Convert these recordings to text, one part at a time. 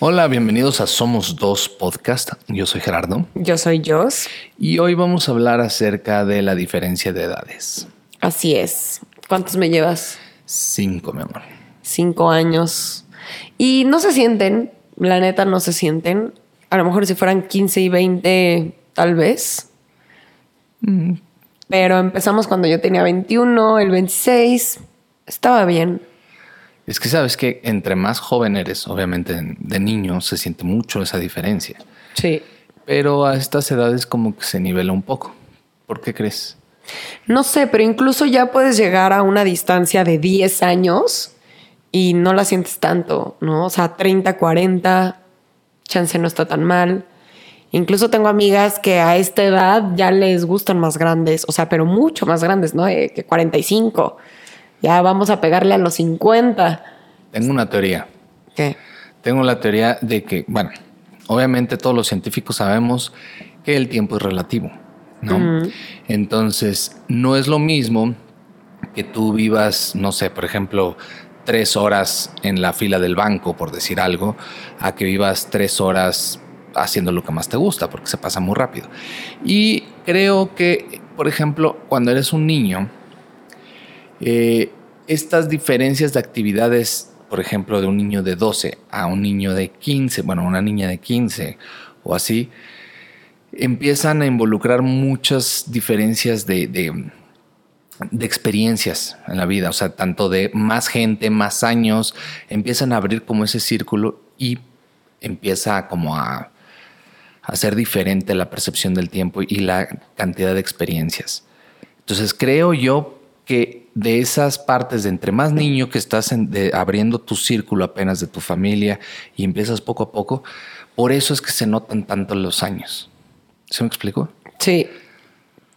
Hola, bienvenidos a Somos Dos Podcast. Yo soy Gerardo. Yo soy Jos. Y hoy vamos a hablar acerca de la diferencia de edades. Así es. ¿Cuántos me llevas? Cinco, mi amor. Cinco años. Y no se sienten, la neta no se sienten. A lo mejor si fueran 15 y 20, tal vez. Mm. Pero empezamos cuando yo tenía 21, el 26. Estaba bien. Es que sabes que entre más joven eres, obviamente de niño, se siente mucho esa diferencia. Sí. Pero a estas edades como que se nivela un poco. ¿Por qué crees? No sé, pero incluso ya puedes llegar a una distancia de 10 años y no la sientes tanto, ¿no? O sea, 30, 40, chance no está tan mal. Incluso tengo amigas que a esta edad ya les gustan más grandes, o sea, pero mucho más grandes, ¿no? que 45. Ya vamos a pegarle a los 50. Tengo una teoría. ¿Qué? Tengo la teoría de que, bueno, obviamente todos los científicos sabemos que el tiempo es relativo, ¿no? Entonces, no es lo mismo que tú vivas, no sé, por ejemplo, tres horas en la fila del banco, por decir algo, a que vivas tres horas haciendo lo que más te gusta, porque se pasa muy rápido. Y creo que, por ejemplo, cuando eres un niño, eh, estas diferencias de actividades, por ejemplo, de un niño de 12 a un niño de 15, bueno, una niña de 15 o así, empiezan a involucrar muchas diferencias de, de, experiencias en la vida, o sea, tanto de más gente, más años, empiezan a abrir como ese círculo y empieza como a, ser diferente la percepción del tiempo y la cantidad de experiencias. Entonces creo yo que de esas partes de entre más niño que estás abriendo tu círculo apenas de tu familia y empiezas poco a poco, por eso es que se notan tanto los años. ¿Se me explico? Sí,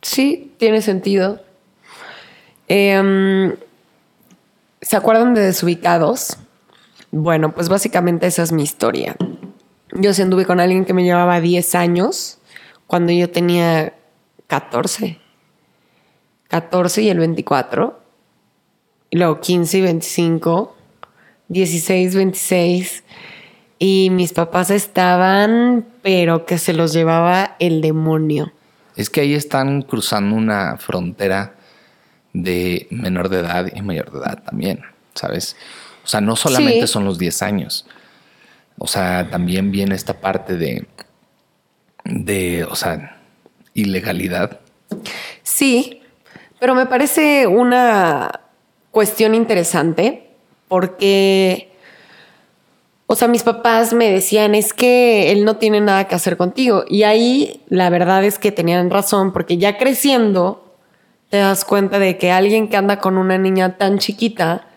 sí, tiene sentido. Em, ¿Se acuerdan de Desubicados? Bueno, pues básicamente esa es mi historia. Yo sí anduve con alguien que me llevaba 10 años cuando yo tenía 14. 14 y el 24, y luego 15 y 25, 16, 26, y mis papás estaban, pero que se los llevaba el demonio. Es que ahí están cruzando una frontera de menor de edad y mayor de edad también, ¿sabes? O sea, no solamente son los 10 años. O sea, también viene esta parte de, de, o sea, ilegalidad. Sí, pero me parece una cuestión interesante porque, o sea, mis papás me decían, es que él no tiene nada que hacer contigo. Y ahí la verdad es que tenían razón porque ya creciendo te das cuenta de que alguien que anda con una niña tan chiquita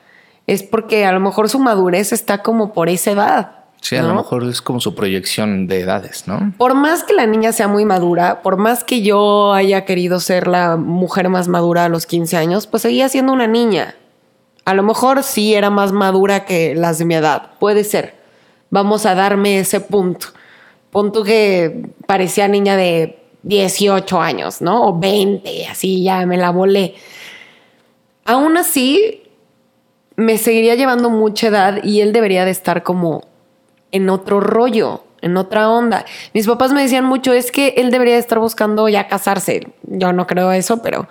es porque a lo mejor su madurez está como por esa edad. Sí, a lo mejor es como su proyección de edades, ¿no? Por más que la niña sea muy madura, por más que yo haya querido ser la mujer más madura a los 15 años, pues seguía siendo una niña. A lo mejor sí era más madura que las de mi edad, puede ser. Vamos a darme ese punto. Punto que parecía niña de 18 años, ¿no? O 20, así ya me la volé. Aún así, me seguiría llevando mucha edad y él debería de estar como en otro rollo, en otra onda. Mis papás me decían mucho, es que él debería estar buscando ya casarse. Yo no creo eso, pero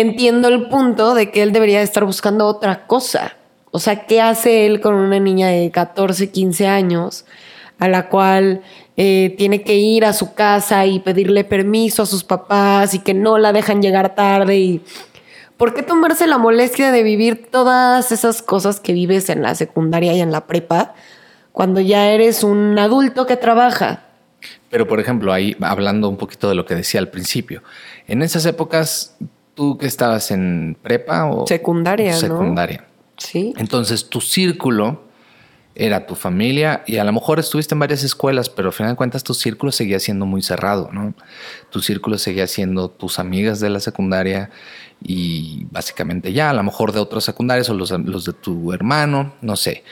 entiendo el punto de que él debería estar buscando otra cosa. O sea, ¿qué hace él con una niña de 14, 15 años a la cual eh, tiene que ir a su casa y pedirle permiso a sus papás y que no la dejan llegar tarde y... ¿Por qué tomarse la molestia de vivir todas esas cosas que vives en la secundaria y en la prepa cuando ya eres un adulto que trabaja. Pero, por ejemplo, ahí hablando un poquito de lo que decía al principio, en esas épocas, ¿tú que estabas en prepa o secundaria? Secundaria. Sí. Entonces, tu círculo era tu familia y a lo mejor estuviste en varias escuelas, pero al final de cuentas tu círculo seguía siendo muy cerrado, ¿no? Tu círculo seguía siendo tus amigas de la secundaria y básicamente ya, a lo mejor de otras secundarias o los, los de tu hermano, no sé.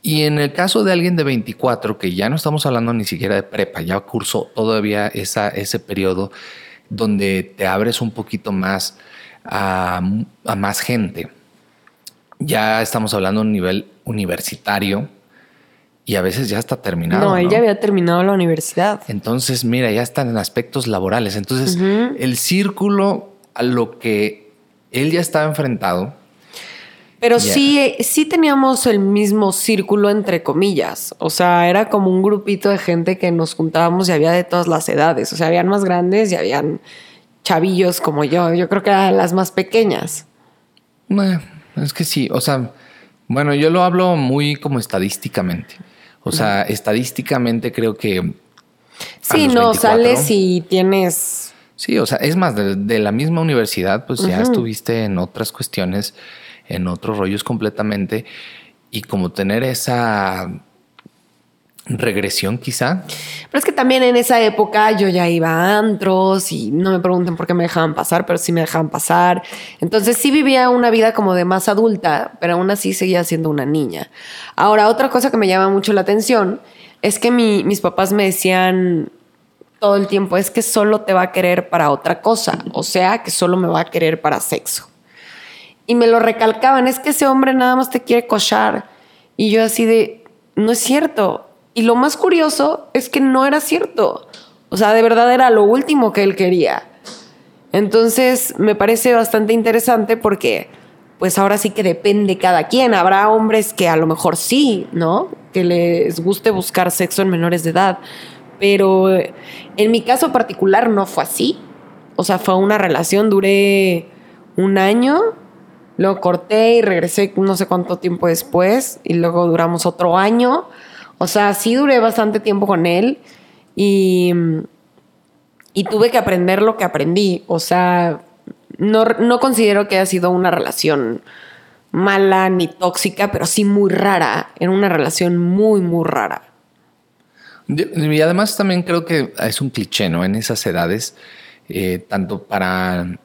Y en el caso de alguien de 24, que ya no estamos hablando ni siquiera de prepa, ya cursó todavía esa, ese periodo donde te abres un poquito más a, más gente. Ya estamos hablando a un nivel universitario y a veces ya está terminado. No, él ya había terminado la universidad. Entonces, mira, ya están en aspectos laborales. Entonces, el círculo a lo que él ya estaba enfrentado. Pero sí, sí teníamos el mismo círculo entre comillas. O sea, era como un grupito de gente que nos juntábamos y había de todas las edades. O sea, habían más grandes y habían chavillos como yo. Yo creo que eran las más pequeñas. Bueno, es que sí. O sea, bueno, yo lo hablo muy como estadísticamente. O sea, estadísticamente creo que... Sí, no, sales y tienes... Sí, o sea, es más, de, la misma universidad, pues ya estuviste en otras cuestiones, en otros rollos completamente, y como tener esa regresión quizá. Pero es que también en esa época yo ya iba a antros y no me pregunten por qué me dejaban pasar, pero sí me dejaban pasar. Entonces sí vivía una vida como de más adulta, pero aún así seguía siendo una niña. Ahora, otra cosa que me llama mucho la atención es que mis papás me decían todo el tiempo, es que solo te va a querer para otra cosa, o sea, que solo me va a querer para sexo. Y me lo recalcaban, es que ese hombre nada más te quiere cochar. Y yo así de, no es cierto, y lo más curioso es que no era cierto. O sea, de verdad era lo último que él quería. Entonces, me parece bastante interesante porque, pues ahora sí que depende cada quien. Habrá hombres que a lo mejor sí, ¿no? Que les guste buscar sexo en menores de edad. Pero en mi caso particular no fue así. O sea, fue una relación, duré un año, lo corté y regresé no sé cuánto tiempo después y luego duramos otro año o sea, sí duré bastante tiempo con él y, y tuve que aprender lo que aprendí. O sea, no, no considero que haya sido una relación mala ni tóxica, pero sí muy rara. Era una relación muy, muy rara. Y además también creo que es un cliché, ¿no? En esas edades, eh, tanto para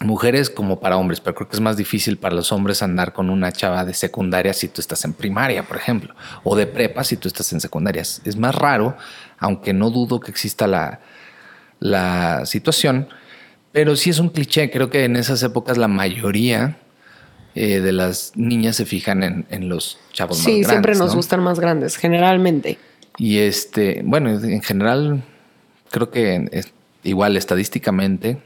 mujeres como para hombres, pero creo que es más difícil para los hombres andar con una chava de secundaria si tú estás en primaria, por ejemplo, o de prepa si tú estás en secundaria. Es más raro, aunque no dudo que exista la, la situación, pero sí es un cliché. Creo que en esas épocas la mayoría eh, de las niñas se fijan en, los chavos más grandes. Sí, siempre nos gustan más grandes, generalmente. Y este, bueno, en general, creo que igual estadísticamente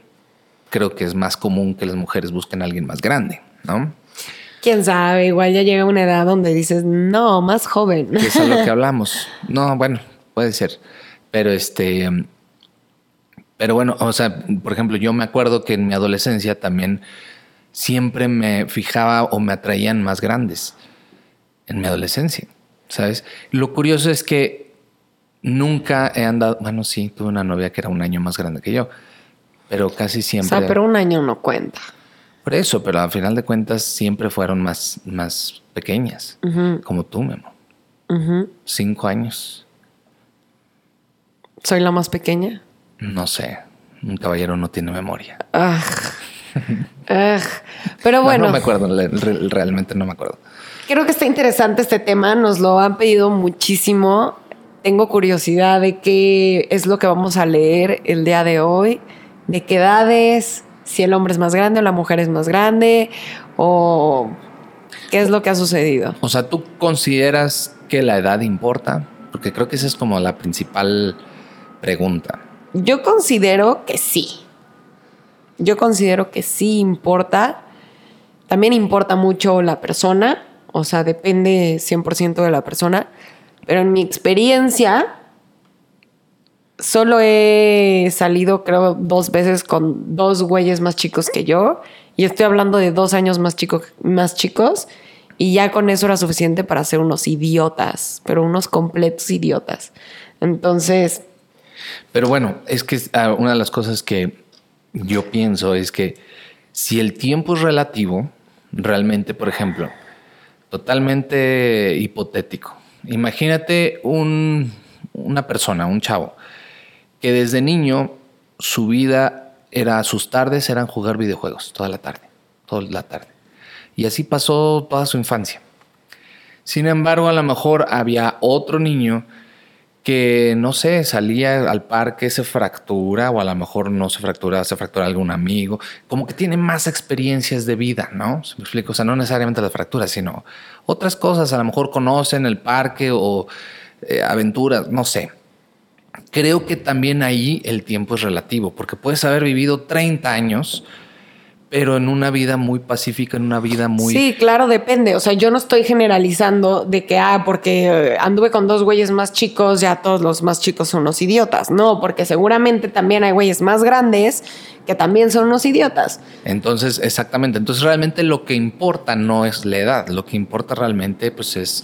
creo que es más común que las mujeres busquen a alguien más grande, ¿no? Quién sabe, igual ya llega una edad donde dices, no, más joven. es a lo que hablamos. No, bueno, puede ser. Pero este. Pero bueno, o sea, por ejemplo, yo me acuerdo que en mi adolescencia también siempre me fijaba o me atraían más grandes. En mi adolescencia, ¿sabes? Lo curioso es que nunca he andado. Bueno, sí, tuve una novia que era un año más grande que yo pero casi siempre. O sea, pero un año no cuenta. Por eso, pero al final de cuentas siempre fueron más, más pequeñas, como tú, Memo. Cinco años. ¿Soy la más pequeña? No sé. Un caballero no tiene memoria. Pero bueno. No, me acuerdo, realmente no me acuerdo. Creo que está interesante este tema. Nos lo han pedido muchísimo. Tengo curiosidad de qué es lo que vamos a leer el día de hoy de qué edades, si el hombre es más grande o la mujer es más grande, o qué es lo que ha sucedido. O sea, ¿tú consideras que la edad importa? Porque creo que esa es como la principal pregunta. Yo considero que sí. Yo considero que sí importa. También importa mucho la persona, o sea, depende 100% de la persona. Pero en mi experiencia, solo he salido, creo, dos veces con dos güeyes más chicos que yo. Y estoy hablando de dos años más, más chicos. Y ya con eso era suficiente para ser unos idiotas, pero unos completos idiotas. Entonces. Pero bueno, es que ah, una de las cosas que yo pienso es que si el tiempo es relativo, realmente, por ejemplo, totalmente hipotético. Imagínate un, una persona, un chavo, que desde niño su vida era, sus tardes eran jugar videojuegos toda la tarde, toda la tarde. Y así pasó toda su infancia. Sin embargo, a lo mejor había otro niño que, no sé, salía al parque, se fractura, o a lo mejor no se fractura, se fractura algún amigo, como que tiene más experiencias de vida, ¿no? ¿Se me explico? O sea, no necesariamente las fracturas, sino otras cosas, a lo mejor conocen el parque o eh, aventuras, no sé. Creo que también ahí el tiempo es relativo, porque puedes haber vivido 30 años, pero en una vida muy pacífica, en una vida muy... Sí, claro, depende. O sea, yo no estoy generalizando de que, ah, porque eh, anduve con dos güeyes más chicos, ya todos los más chicos son unos idiotas. No, porque seguramente también hay güeyes más grandes que también son unos idiotas. Entonces, exactamente. Entonces, realmente lo que importa no es la edad. Lo que importa realmente, pues, es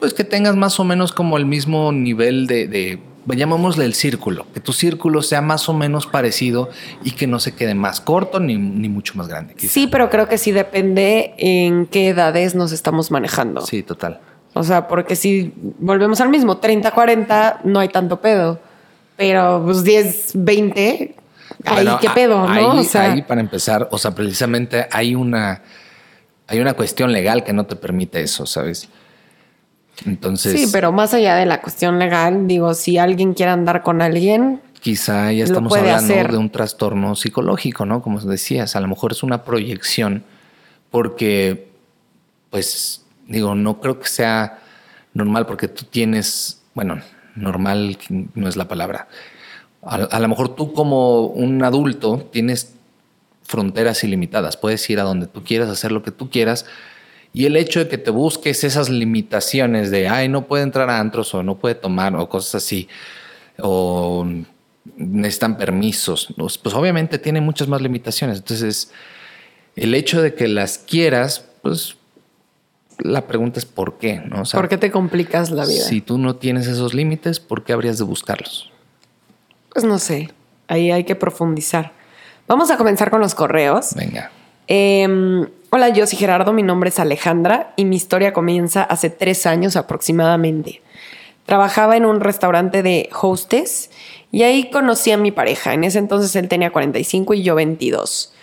pues que tengas más o menos como el mismo nivel de, de llamémosle el círculo, que tu círculo sea más o menos parecido y que no se quede más corto ni, ni mucho más grande. Sí, pero creo que sí depende en qué edades nos estamos manejando. Sí, total. O sea, porque si volvemos al mismo, 30, 40, no hay tanto pedo. Pero pues 10, 20, ahí qué pedo, ¿no? o sea, ahí para empezar, o sea, precisamente hay una, hay una cuestión legal que no te permite eso, ¿sabes? Entonces. Sí, pero más allá de la cuestión legal, digo, si alguien quiere andar con alguien. Quizá ya estamos hablando de un trastorno psicológico, ¿no? Como decías, a lo mejor es una proyección, porque, pues, digo, no creo que sea normal, porque tú tienes, bueno, normal no es la palabra. A, a lo mejor tú, como un adulto, tienes fronteras ilimitadas, puedes ir a donde tú quieras, hacer lo que tú quieras y el hecho de que te busques esas limitaciones de, ay, no puede entrar a antros o no puede tomar o cosas así, o necesitan permisos, pues, pues obviamente tiene muchas más limitaciones. Entonces, el hecho de que las quieras, pues la pregunta es por qué, ¿no? ¿Por qué te complicas la vida? Si tú no tienes esos límites, ¿por qué habrías de buscarlos? Pues no sé, ahí hay que profundizar. Vamos a comenzar con los correos. Venga. Eh, Hola, yo soy Gerardo, mi nombre es Alejandra y mi historia comienza hace tres años aproximadamente. Trabajaba en un restaurante de hostess y ahí conocí a mi pareja. En ese entonces él tenía 45 y yo 22.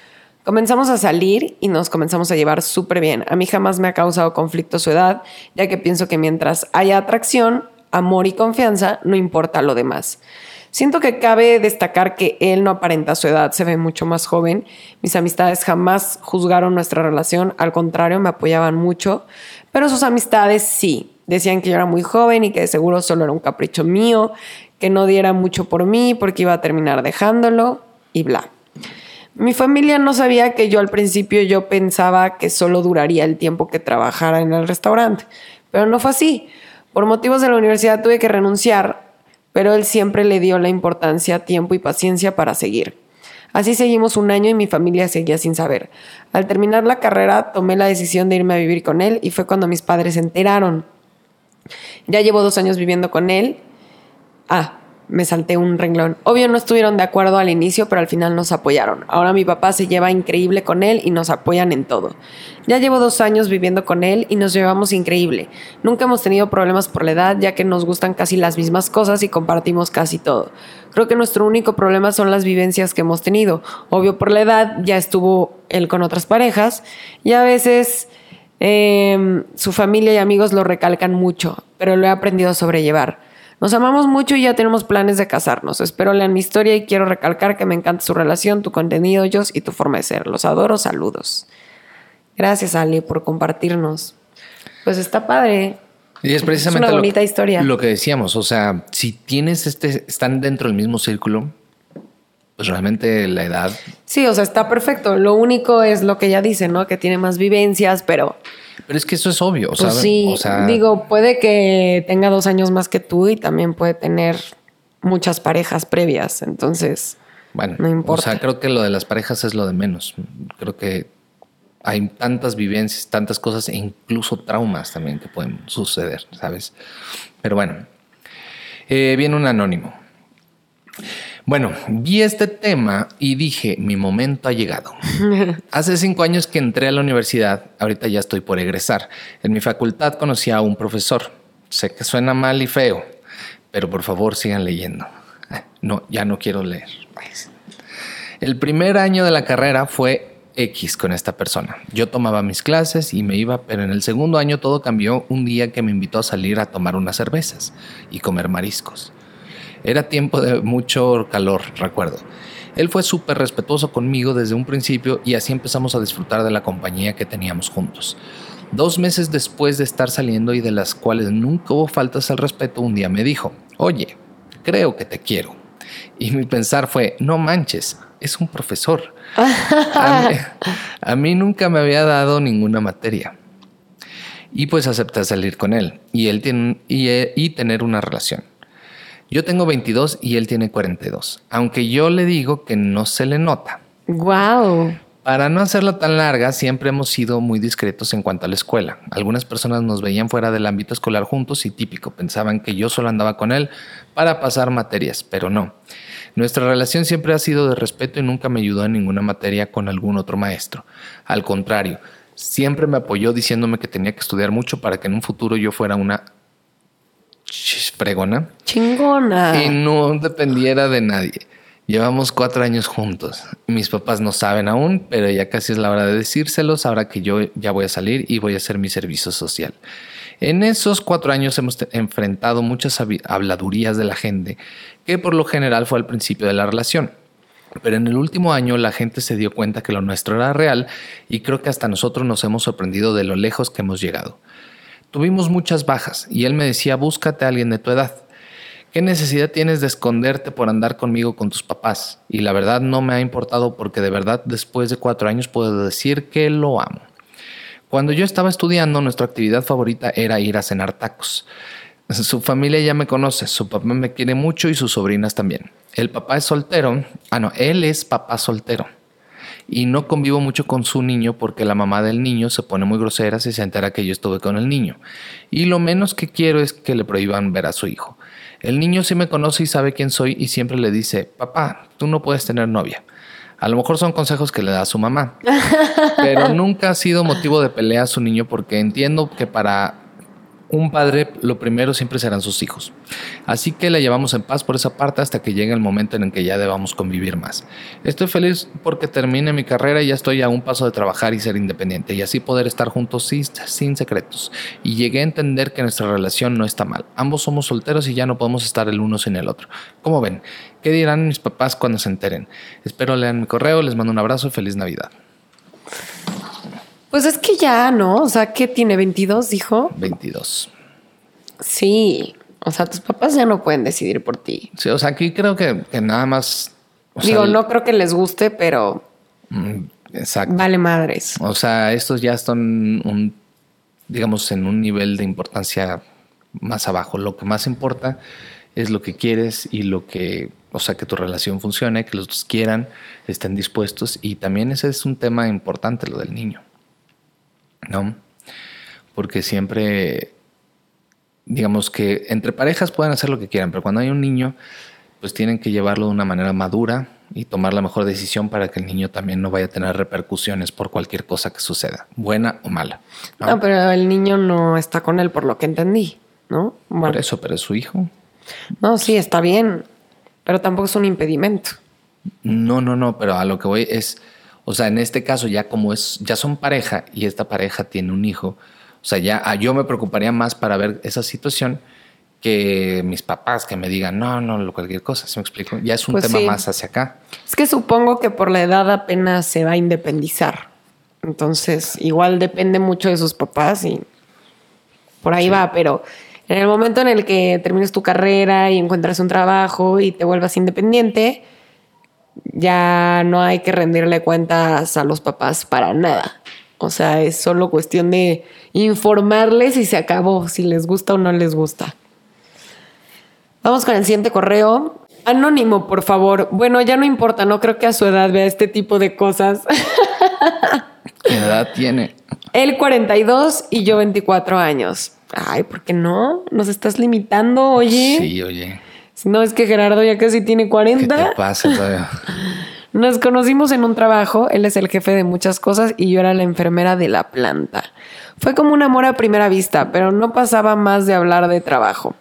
Comenzamos a salir y nos comenzamos a llevar súper bien. A mí jamás me ha causado conflicto su edad, ya que pienso que mientras haya atracción, amor y confianza, no importa lo demás. Siento que cabe destacar que él no aparenta su edad, se ve mucho más joven. Mis amistades jamás juzgaron nuestra relación, al contrario, me apoyaban mucho, pero sus amistades sí. Decían que yo era muy joven y que de seguro solo era un capricho mío, que no diera mucho por mí porque iba a terminar dejándolo y bla. Mi familia no sabía que yo al principio yo pensaba que solo duraría el tiempo que trabajara en el restaurante, pero no fue así. Por motivos de la universidad tuve que renunciar pero él siempre le dio la importancia, tiempo y paciencia para seguir. Así seguimos un año y mi familia seguía sin saber. Al terminar la carrera tomé la decisión de irme a vivir con él y fue cuando mis padres se enteraron. Ya llevo dos años viviendo con él. Ah, me salté un renglón. Obvio no estuvieron de acuerdo al inicio, pero al final nos apoyaron. Ahora mi papá se lleva increíble con él y nos apoyan en todo. Ya llevo dos años viviendo con él y nos llevamos increíble. Nunca hemos tenido problemas por la edad, ya que nos gustan casi las mismas cosas y compartimos casi todo. Creo que nuestro único problema son las vivencias que hemos tenido. Obvio por la edad, ya estuvo él con otras parejas y a veces... Em, su familia y amigos lo recalcan mucho, pero lo he aprendido a sobrellevar. Nos amamos mucho y ya tenemos planes de casarnos. Espero lean mi historia y quiero recalcar que me encanta su relación, tu contenido, ellos y tu forma de ser. Los adoro, saludos. Gracias, Ali, por compartirnos. Pues está padre. Y es precisamente una bonita historia. Lo que decíamos, o sea, si tienes este, están dentro del mismo círculo, pues realmente la edad. Sí, o sea, está perfecto. Lo único es lo que ella dice, ¿no? Que tiene más vivencias, pero pero es que eso es obvio. Pues sí, digo, puede que tenga dos años más que tú y también puede tener muchas parejas previas. Entonces, bueno, no importa. O sea, creo que lo de las parejas es lo de menos. Creo que hay tantas vivencias, tantas cosas e incluso traumas también que pueden suceder, ¿sabes? Pero bueno, eh, viene un anónimo. Bueno, vi este tema y dije, mi momento ha llegado. Hace cinco años que entré a la universidad, ahorita ya estoy por egresar. En mi facultad conocí a un profesor. Sé que suena mal y feo, pero por favor sigan leyendo. No, ya no quiero leer. El primer año de la carrera fue X con esta persona. Yo tomaba mis clases y me iba, pero en el segundo año todo cambió un día que me invitó a salir a tomar unas cervezas y comer mariscos. Era tiempo de mucho calor, recuerdo. Él fue súper respetuoso conmigo desde un principio y así empezamos a disfrutar de la compañía que teníamos juntos. Dos meses después de estar saliendo y de las cuales nunca hubo faltas al respeto, un día me dijo, oye, creo que te quiero. Y mi pensar fue, no manches, es un profesor. A mí, nunca me había dado ninguna materia. Y pues acepté salir con él y, él y, y tener una relación. Yo tengo 22 y él tiene 42, aunque yo le digo que no se le nota. Wow. Para no hacerla tan larga, siempre hemos sido muy discretos en cuanto a la escuela. Algunas personas nos veían fuera del ámbito escolar juntos y típico, pensaban que yo solo andaba con él para pasar materias, pero no. Nuestra relación siempre ha sido de respeto y nunca me ayudó en ninguna materia con algún otro maestro. Al contrario, siempre me apoyó diciéndome que tenía que estudiar mucho para que en un futuro yo fuera una fregona. Chingona. Y no dependiera de nadie. Llevamos cuatro años juntos. Mis papás no saben aún, pero ya casi es la hora de decírselos ahora que yo ya voy a salir y voy a hacer mi servicio social. En esos cuatro años hemos enfrentado muchas habladurías de la gente, que por lo general fue al principio de la relación. Pero en el último año la gente se dio cuenta que lo nuestro era real y creo que hasta nosotros nos hemos sorprendido de lo lejos que hemos llegado. Tuvimos muchas bajas y él me decía, búscate a alguien de tu edad. ¿Qué necesidad tienes de esconderte por andar conmigo con tus papás? Y la verdad no me ha importado porque de verdad después de cuatro años puedo decir que lo amo. Cuando yo estaba estudiando, nuestra actividad favorita era ir a cenar tacos. Su familia ya me conoce, su papá me quiere mucho y sus sobrinas también. El papá es soltero. Ah, no, él es papá soltero y no convivo mucho con su niño porque la mamá del niño se pone muy grosera si se entera que yo estuve con el niño. Y lo menos que quiero es que le prohíban ver a su hijo. El niño sí me conoce y sabe quién soy y siempre le dice, papá, tú no puedes tener novia. A lo mejor son consejos que le da su mamá, pero nunca ha sido motivo de pelea a su niño porque entiendo que para un padre lo primero siempre serán sus hijos. Así que la llevamos en paz por esa parte hasta que llegue el momento en el que ya debamos convivir más. Estoy feliz porque termine mi carrera y ya estoy a un paso de trabajar y ser independiente y así poder estar juntos sin, sin secretos. Y llegué a entender que nuestra relación no está mal. Ambos somos solteros y ya no podemos estar el uno sin el otro. ¿Cómo ven? ¿Qué dirán mis papás cuando se enteren? Espero lean mi correo, les mando un abrazo y feliz Navidad. Pues es que ya, ¿no? O sea, ¿qué tiene? ¿22, dijo? 22. Sí. O sea, tus papás ya no pueden decidir por ti. Sí, o sea, aquí creo que, nada más. Digo, no creo que les guste, pero. Mm, exacto. Vale madres. O sea, estos ya están un, digamos, en un nivel de importancia más abajo. Lo que más importa es lo que quieres y lo que, o sea, que tu relación funcione, que los dos quieran, estén dispuestos. Y también ese es un tema importante, lo del niño. ¿No? Porque siempre, digamos que entre parejas pueden hacer lo que quieran, pero cuando hay un niño, pues tienen que llevarlo de una manera madura y tomar la mejor decisión para que el niño también no vaya a tener repercusiones por cualquier cosa que suceda, buena o mala. No, pero el niño no está con él por lo que entendí, ¿no? Por eso, pero es su hijo. No, sí, está bien, pero tampoco es un impedimento. No, no, no, pero a lo que voy es o sea, en este caso ya como es, ya son pareja y esta pareja tiene un hijo, o sea, ya ah, yo me preocuparía más para ver esa situación que mis papás que me digan, no, no, cualquier cosa, ¿se me explico? Ya es un pues tema más hacia acá. Es que supongo que por la edad apenas se va a independizar. Entonces, igual depende mucho de sus papás y por ahí va, pero en el momento en el que termines tu carrera y encuentras un trabajo y te vuelvas independiente, ya no hay que rendirle cuentas a los papás para nada. O sea, es solo cuestión de informarles y se acabó, si les gusta o no les gusta. Vamos con el siguiente correo. Anónimo, por favor. Bueno, ya no importa, no creo que a su edad vea este tipo de cosas. ¿Qué edad tiene? Él 42 y yo 24 años. Ay, ¿por qué no? ¿Nos estás limitando, oye? Sí, oye. No, es que Gerardo ya casi tiene 40. ¿Qué te pasa todavía? Nos conocimos en un trabajo, él es el jefe de muchas cosas y yo era la enfermera de la planta. Fue como un amor a primera vista, pero no pasaba más de hablar de trabajo.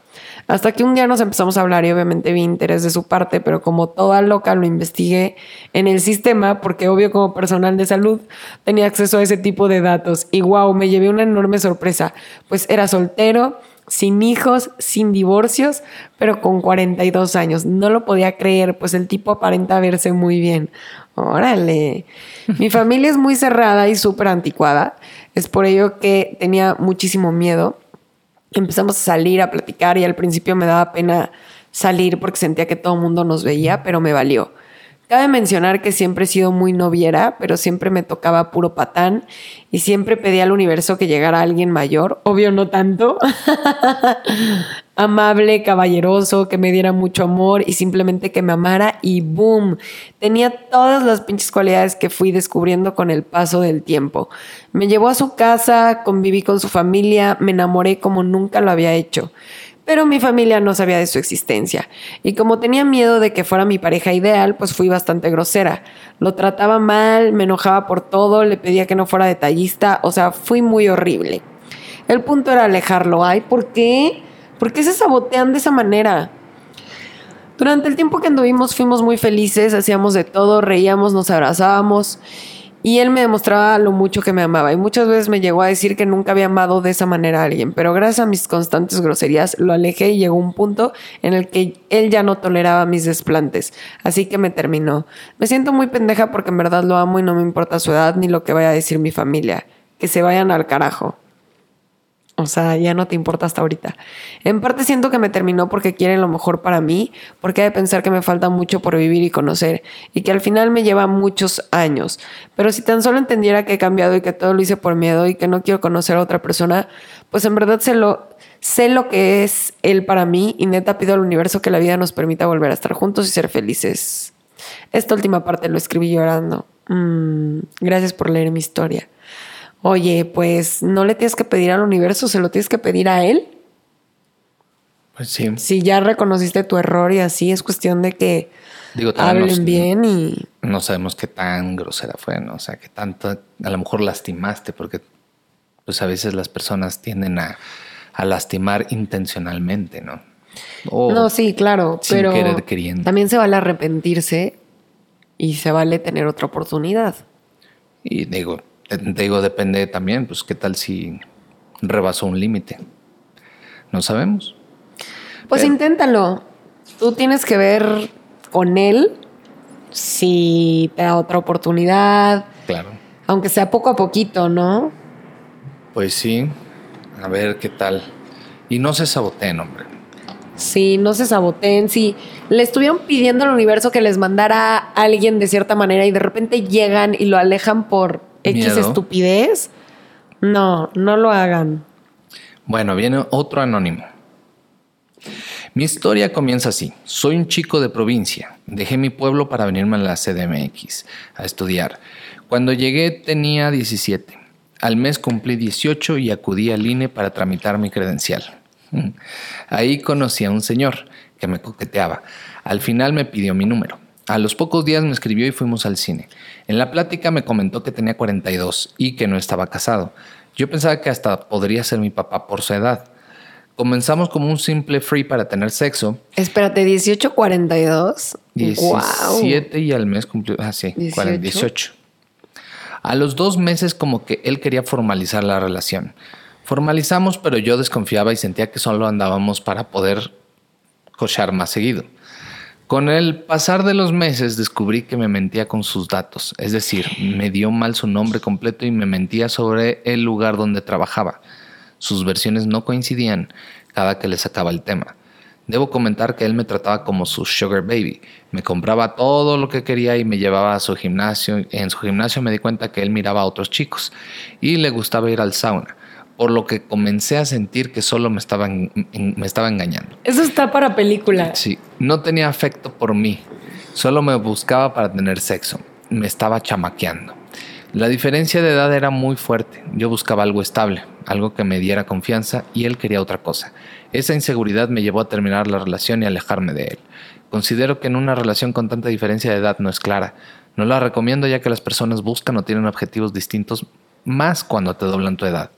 Hasta que un día nos empezamos a hablar y obviamente vi interés de su parte, pero como toda loca lo investigué en el sistema, porque obvio como personal de salud tenía acceso a ese tipo de datos. Y wow, me llevé una enorme sorpresa, pues era soltero, sin hijos, sin divorcios, pero con 42 años. No lo podía creer, pues el tipo aparenta verse muy bien. Órale. Mi familia es muy cerrada y súper anticuada. Es por ello que tenía muchísimo miedo. Empezamos a salir a platicar y al principio me daba pena salir porque sentía que todo el mundo nos veía, pero me valió. Cabe mencionar que siempre he sido muy noviera, pero siempre me tocaba puro patán y siempre pedía al universo que llegara alguien mayor, obvio no tanto, amable, caballeroso, que me diera mucho amor y simplemente que me amara y boom, tenía todas las pinches cualidades que fui descubriendo con el paso del tiempo. Me llevó a su casa, conviví con su familia, me enamoré como nunca lo había hecho pero mi familia no sabía de su existencia. Y como tenía miedo de que fuera mi pareja ideal, pues fui bastante grosera. Lo trataba mal, me enojaba por todo, le pedía que no fuera detallista, o sea, fui muy horrible. El punto era alejarlo. Ay, ¿por qué? ¿Por qué se sabotean de esa manera? Durante el tiempo que anduvimos fuimos muy felices, hacíamos de todo, reíamos, nos abrazábamos y él me demostraba lo mucho que me amaba y muchas veces me llegó a decir que nunca había amado de esa manera a alguien, pero gracias a mis constantes groserías lo alejé y llegó un punto en el que él ya no toleraba mis desplantes, así que me terminó. Me siento muy pendeja porque en verdad lo amo y no me importa su edad ni lo que vaya a decir mi familia. Que se vayan al carajo. O sea, ya no te importa hasta ahorita. En parte siento que me terminó porque quiere lo mejor para mí, porque hay de pensar que me falta mucho por vivir y conocer, y que al final me lleva muchos años. Pero si tan solo entendiera que he cambiado y que todo lo hice por miedo y que no quiero conocer a otra persona, pues en verdad sé lo, sé lo que es él para mí y neta pido al universo que la vida nos permita volver a estar juntos y ser felices. Esta última parte lo escribí llorando. Mm, gracias por leer mi historia. Oye, pues no le tienes que pedir al universo, se lo tienes que pedir a él. Pues sí. Si ya reconociste tu error y así es cuestión de que hablen bien y. No sabemos qué tan grosera fue, ¿no? O sea, que tanto a lo mejor lastimaste, porque pues a veces las personas tienden a, lastimar intencionalmente, ¿no? no, sí, claro, sin pero querer queriendo. también se vale arrepentirse y se vale tener otra oportunidad. Y digo, te digo, depende también, pues qué tal si rebasó un límite. No sabemos. Pues inténtalo. Tú tienes que ver con él si te da otra oportunidad. Claro. Aunque sea poco a poquito, ¿no? Pues sí. A ver qué tal. Y no se saboteen, hombre. Sí, no se saboteen. Si le estuvieron pidiendo al universo que les mandara a alguien de cierta manera y de repente llegan y lo alejan por X estupidez, no, no lo hagan. Bueno, viene otro anónimo. Mi historia comienza así. Soy un chico de provincia. Dejé mi pueblo para venirme a la CDMX a estudiar. Cuando llegué tenía 17. Al mes cumplí 18 y acudí al INE para tramitar mi credencial. Ahí conocí a un señor que me coqueteaba. Al final me pidió mi número. A los pocos días me escribió y fuimos al cine. En la plática me comentó que tenía 42 y que no estaba casado. Yo pensaba que hasta podría ser mi papá por su edad. Comenzamos como un simple free para tener sexo. Espérate, 18, 42. 17 y al mes cumplió. Ah, sí, 18. A los dos meses, como que él quería formalizar la relación. Formalizamos, pero yo desconfiaba y sentía que solo andábamos para poder cochar más seguido. Con el pasar de los meses descubrí que me mentía con sus datos, es decir, me dio mal su nombre completo y me mentía sobre el lugar donde trabajaba. Sus versiones no coincidían cada que le sacaba el tema. Debo comentar que él me trataba como su sugar baby. Me compraba todo lo que quería y me llevaba a su gimnasio. En su gimnasio me di cuenta que él miraba a otros chicos y le gustaba ir al sauna por lo que comencé a sentir que solo me estaba, me estaba engañando. Eso está para película. Sí, no tenía afecto por mí, solo me buscaba para tener sexo, me estaba chamaqueando. La diferencia de edad era muy fuerte, yo buscaba algo estable, algo que me diera confianza y él quería otra cosa. Esa inseguridad me llevó a terminar la relación y alejarme de él. Considero que en una relación con tanta diferencia de edad no es clara. No la recomiendo ya que las personas buscan o tienen objetivos distintos más cuando te doblan tu edad.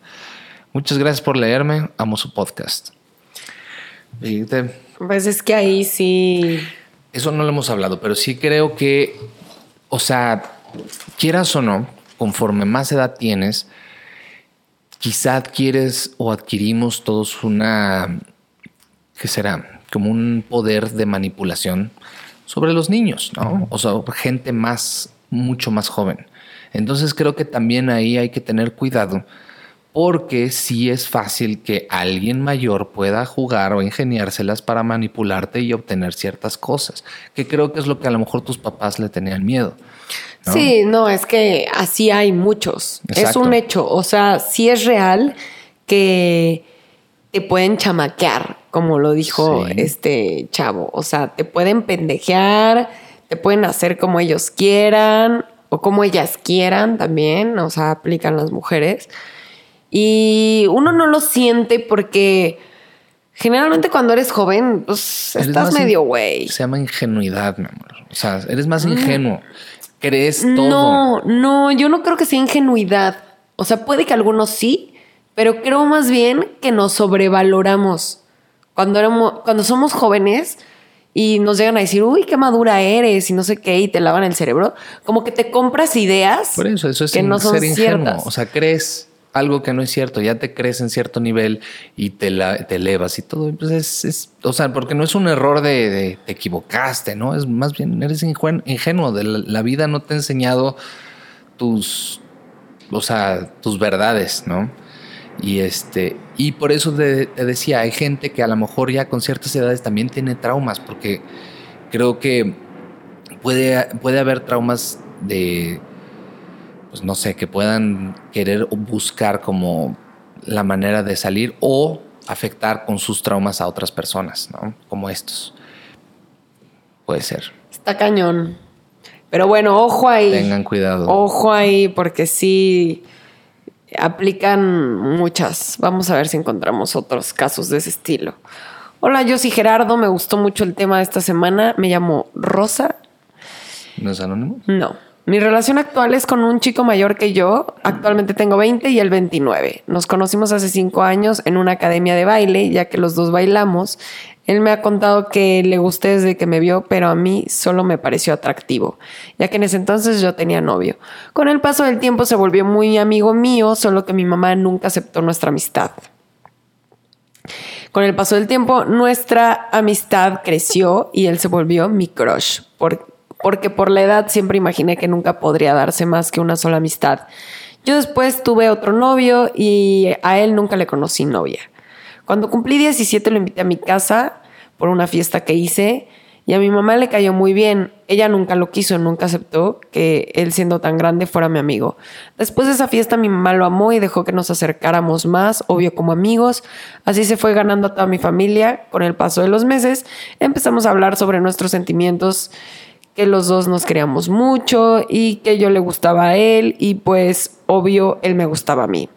Muchas gracias por leerme. Amo su podcast. Pues es que ahí sí. Eso no lo hemos hablado, pero sí creo que, o sea, quieras o no, conforme más edad tienes, quizá adquieres o adquirimos todos una, ¿qué será? Como un poder de manipulación sobre los niños, ¿no? O sea, gente más, mucho más joven. Entonces creo que también ahí hay que tener cuidado porque sí es fácil que alguien mayor pueda jugar o ingeniárselas para manipularte y obtener ciertas cosas, que creo que es lo que a lo mejor tus papás le tenían miedo. Sí, no, es que así hay muchos. Es un hecho, o sea, sí es real que te pueden chamaquear, como lo dijo este chavo, o sea, te pueden pendejear, te pueden hacer como ellos quieran o como ellas quieran también, o sea, aplican las mujeres. Y uno no lo siente porque generalmente cuando eres joven, pues estás medio güey. Se llama ingenuidad, mi amor. O sea, eres más mm. ingenuo crees todo. No, no, yo no creo que sea ingenuidad. O sea, puede que algunos sí, pero creo más bien que nos sobrevaloramos. Cuando, éramos, cuando somos jóvenes y nos llegan a decir, uy, qué madura eres y no sé qué, y te lavan el cerebro, como que te compras ideas Por eso, eso es que no son ser ingenuo. O sea, crees algo que no es cierto, ya te crees en cierto nivel y te, te elevas y todo. Pues es, es, o sea, porque no es un error de, te equivocaste, ¿no? Es más bien, eres ingenuo, de la, vida no te ha enseñado tus, o sea, tus verdades, ¿no? Y este, y por eso te, te, decía, hay gente que a lo mejor ya con ciertas edades también tiene traumas, porque creo que puede, puede haber traumas de pues no sé, que puedan querer buscar como la manera de salir o afectar con sus traumas a otras personas, ¿no? Como estos. Puede ser. Está cañón. Pero bueno, ojo ahí. Tengan cuidado. Ojo ahí, porque sí aplican muchas. Vamos a ver si encontramos otros casos de ese estilo. Hola, yo soy Gerardo. Me gustó mucho el tema de esta semana. Me llamo Rosa. ¿No es anónimo? No. Mi relación actual es con un chico mayor que yo. Actualmente tengo 20 y él 29. Nos conocimos hace 5 años en una academia de baile, ya que los dos bailamos. Él me ha contado que le gusté desde que me vio, pero a mí solo me pareció atractivo, ya que en ese entonces yo tenía novio. Con el paso del tiempo se volvió muy amigo mío, solo que mi mamá nunca aceptó nuestra amistad. Con el paso del tiempo, nuestra amistad creció y él se volvió mi crush. Por, porque por la edad siempre imaginé que nunca podría darse más que una sola amistad. Yo después tuve otro novio y a él nunca le conocí novia. Cuando cumplí 17 lo invité a mi casa por una fiesta que hice y a mi mamá le cayó muy bien. Ella nunca lo quiso, nunca aceptó que él siendo tan grande fuera mi amigo. Después de esa fiesta mi mamá lo amó y dejó que nos acercáramos más, obvio como amigos. Así se fue ganando a toda mi familia. Con el paso de los meses empezamos a hablar sobre nuestros sentimientos que los dos nos queríamos mucho y que yo le gustaba a él y pues obvio él me gustaba a mí.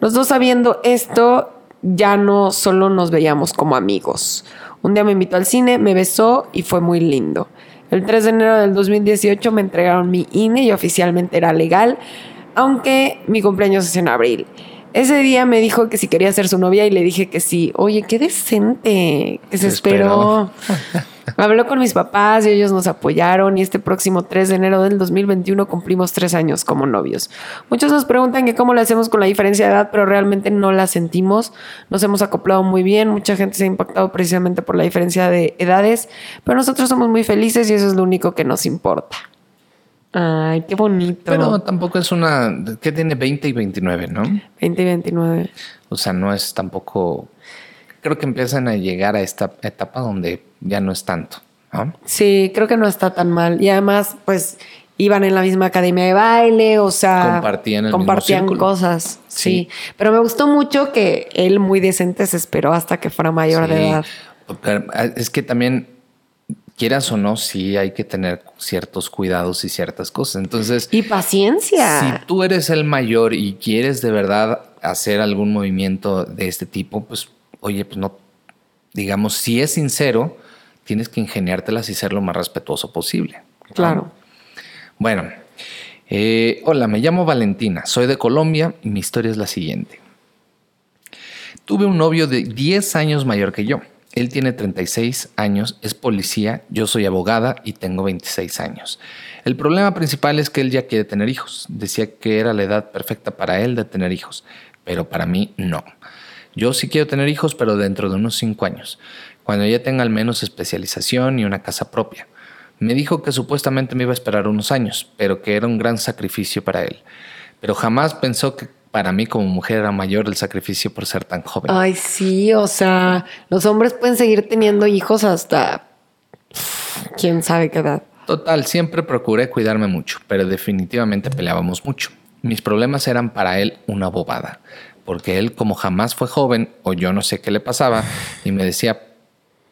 Los dos sabiendo esto ya no solo nos veíamos como amigos. Un día me invitó al cine, me besó y fue muy lindo. El 3 de enero del 2018 me entregaron mi INE y oficialmente era legal, aunque mi cumpleaños es en abril. Ese día me dijo que si quería ser su novia y le dije que sí. Oye, qué decente que se, esperó. Habló con mis papás y ellos nos apoyaron y este próximo 3 de enero del 2021 cumplimos tres años como novios. Muchos nos preguntan que cómo le hacemos con la diferencia de edad, pero realmente no la sentimos. Nos hemos acoplado muy bien, mucha gente se ha impactado precisamente por la diferencia de edades, pero nosotros somos muy felices y eso es lo único que nos importa. Ay, qué bonito. Pero tampoco es una... que tiene 20 y 29, ¿no? 20 y 29. O sea, no es tampoco... Creo que empiezan a llegar a esta etapa donde ya no es tanto. Sí, creo que no está tan mal. Y además, pues iban en la misma academia de baile, o sea, compartían, compartían cosas. Sí. pero me gustó mucho que él muy decente se esperó hasta que fuera mayor de edad. Es que también quieras o no, sí hay que tener ciertos cuidados y ciertas cosas. Entonces. Y paciencia. Si tú eres el mayor y quieres de verdad hacer algún movimiento de este tipo, pues, oye, pues no, digamos, si es sincero, tienes que ingeniártelas y ser lo más respetuoso posible. Claro. Bueno, eh, hola, me llamo Valentina, soy de Colombia y mi historia es la siguiente. Tuve un novio de 10 años mayor que yo. Él tiene 36 años, es policía, yo soy abogada y tengo 26 años. El problema principal es que él ya quiere tener hijos. Decía que era la edad perfecta para él de tener hijos, pero para mí no. Yo sí quiero tener hijos, pero dentro de unos 5 años, cuando ya tenga al menos especialización y una casa propia. Me dijo que supuestamente me iba a esperar unos años, pero que era un gran sacrificio para él. Pero jamás pensó que para mí como mujer era mayor el sacrificio por ser tan joven. Ay, sí, o sea, los hombres pueden seguir teniendo hijos hasta quién sabe qué edad. Total, siempre procuré cuidarme mucho, pero definitivamente peleábamos mucho. Mis problemas eran para él una bobada, porque él como jamás fue joven, o yo no sé qué le pasaba, y me decía,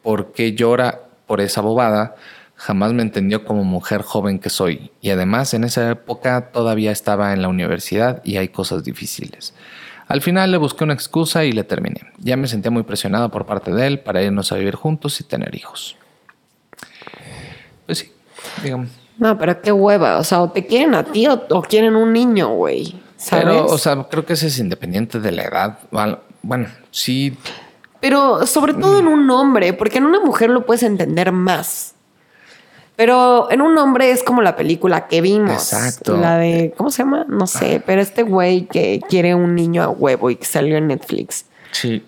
¿por qué llora por esa bobada? jamás me entendió como mujer joven que soy y además en esa época todavía estaba en la universidad y hay cosas difíciles. Al final le busqué una excusa y le terminé. Ya me sentía muy presionada por parte de él para irnos a vivir juntos y tener hijos. Pues sí, digamos. No, pero qué hueva. O sea, o te quieren a ti o, quieren un niño, güey. Pero, o sea, creo que ese es independiente de la edad. Bueno, sí. Pero sobre todo en un hombre, porque en una mujer lo puedes entender más. Pero en un hombre es como la película que vimos. Exacto. La de, ¿cómo se llama? No sé, pero este güey que quiere un niño a huevo y que salió en Netflix. Sí.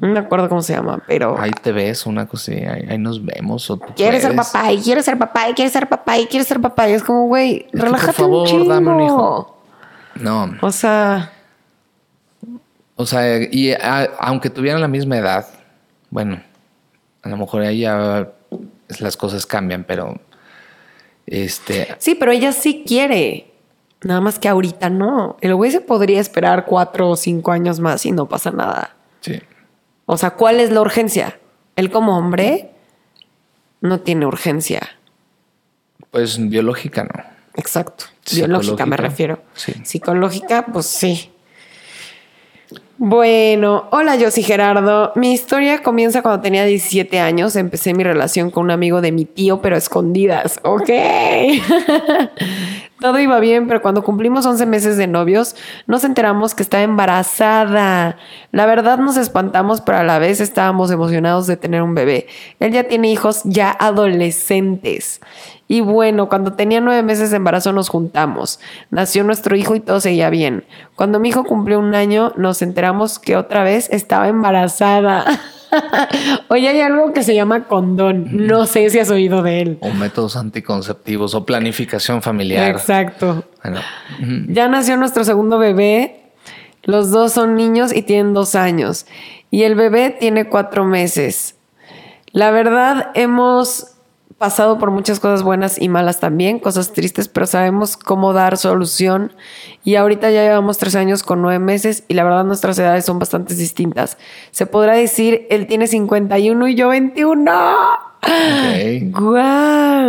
No me acuerdo cómo se llama, pero. Ahí te ves, una cosa, ahí, ahí nos vemos. O quieres ser papá y quieres ser papá y quieres ser papá y quieres ser papá. Y es como, güey, relájate un chingo. dame un hijo. No. O sea. O sea, y aunque tuvieran la misma edad, bueno, a lo mejor ahí ya las cosas cambian, pero este. Sí, pero ella sí quiere. Nada más que ahorita no. El güey se podría esperar cuatro o cinco años más y no pasa nada. Sí. O sea, ¿cuál es la urgencia? Él como hombre no tiene urgencia. Pues biológica no. Exacto. Biológica me refiero. Sí. Psicológica, pues sí. Bueno, hola yo soy Gerardo. Mi historia comienza cuando tenía 17 años. Empecé mi relación con un amigo de mi tío, pero escondidas. Ok. Todo iba bien, pero cuando cumplimos 11 meses de novios, nos enteramos que estaba embarazada. La verdad nos espantamos, pero a la vez estábamos emocionados de tener un bebé. Él ya tiene hijos ya adolescentes. Y bueno, cuando tenía nueve meses de embarazo nos juntamos. Nació nuestro hijo y todo seguía bien. Cuando mi hijo cumplió un año, nos enteramos que otra vez estaba embarazada. Oye, hay algo que se llama condón. No sé si has oído de él. O métodos anticonceptivos o planificación familiar. Exacto. Ya nació nuestro segundo bebé. Los dos son niños y tienen dos años. Y el bebé tiene cuatro meses. La verdad, hemos pasado por muchas cosas buenas y malas también, cosas tristes, pero sabemos cómo dar solución. Y ahorita ya llevamos tres años con nueve meses y la verdad nuestras edades son bastante distintas. Se podrá decir, él tiene 51 y yo 21.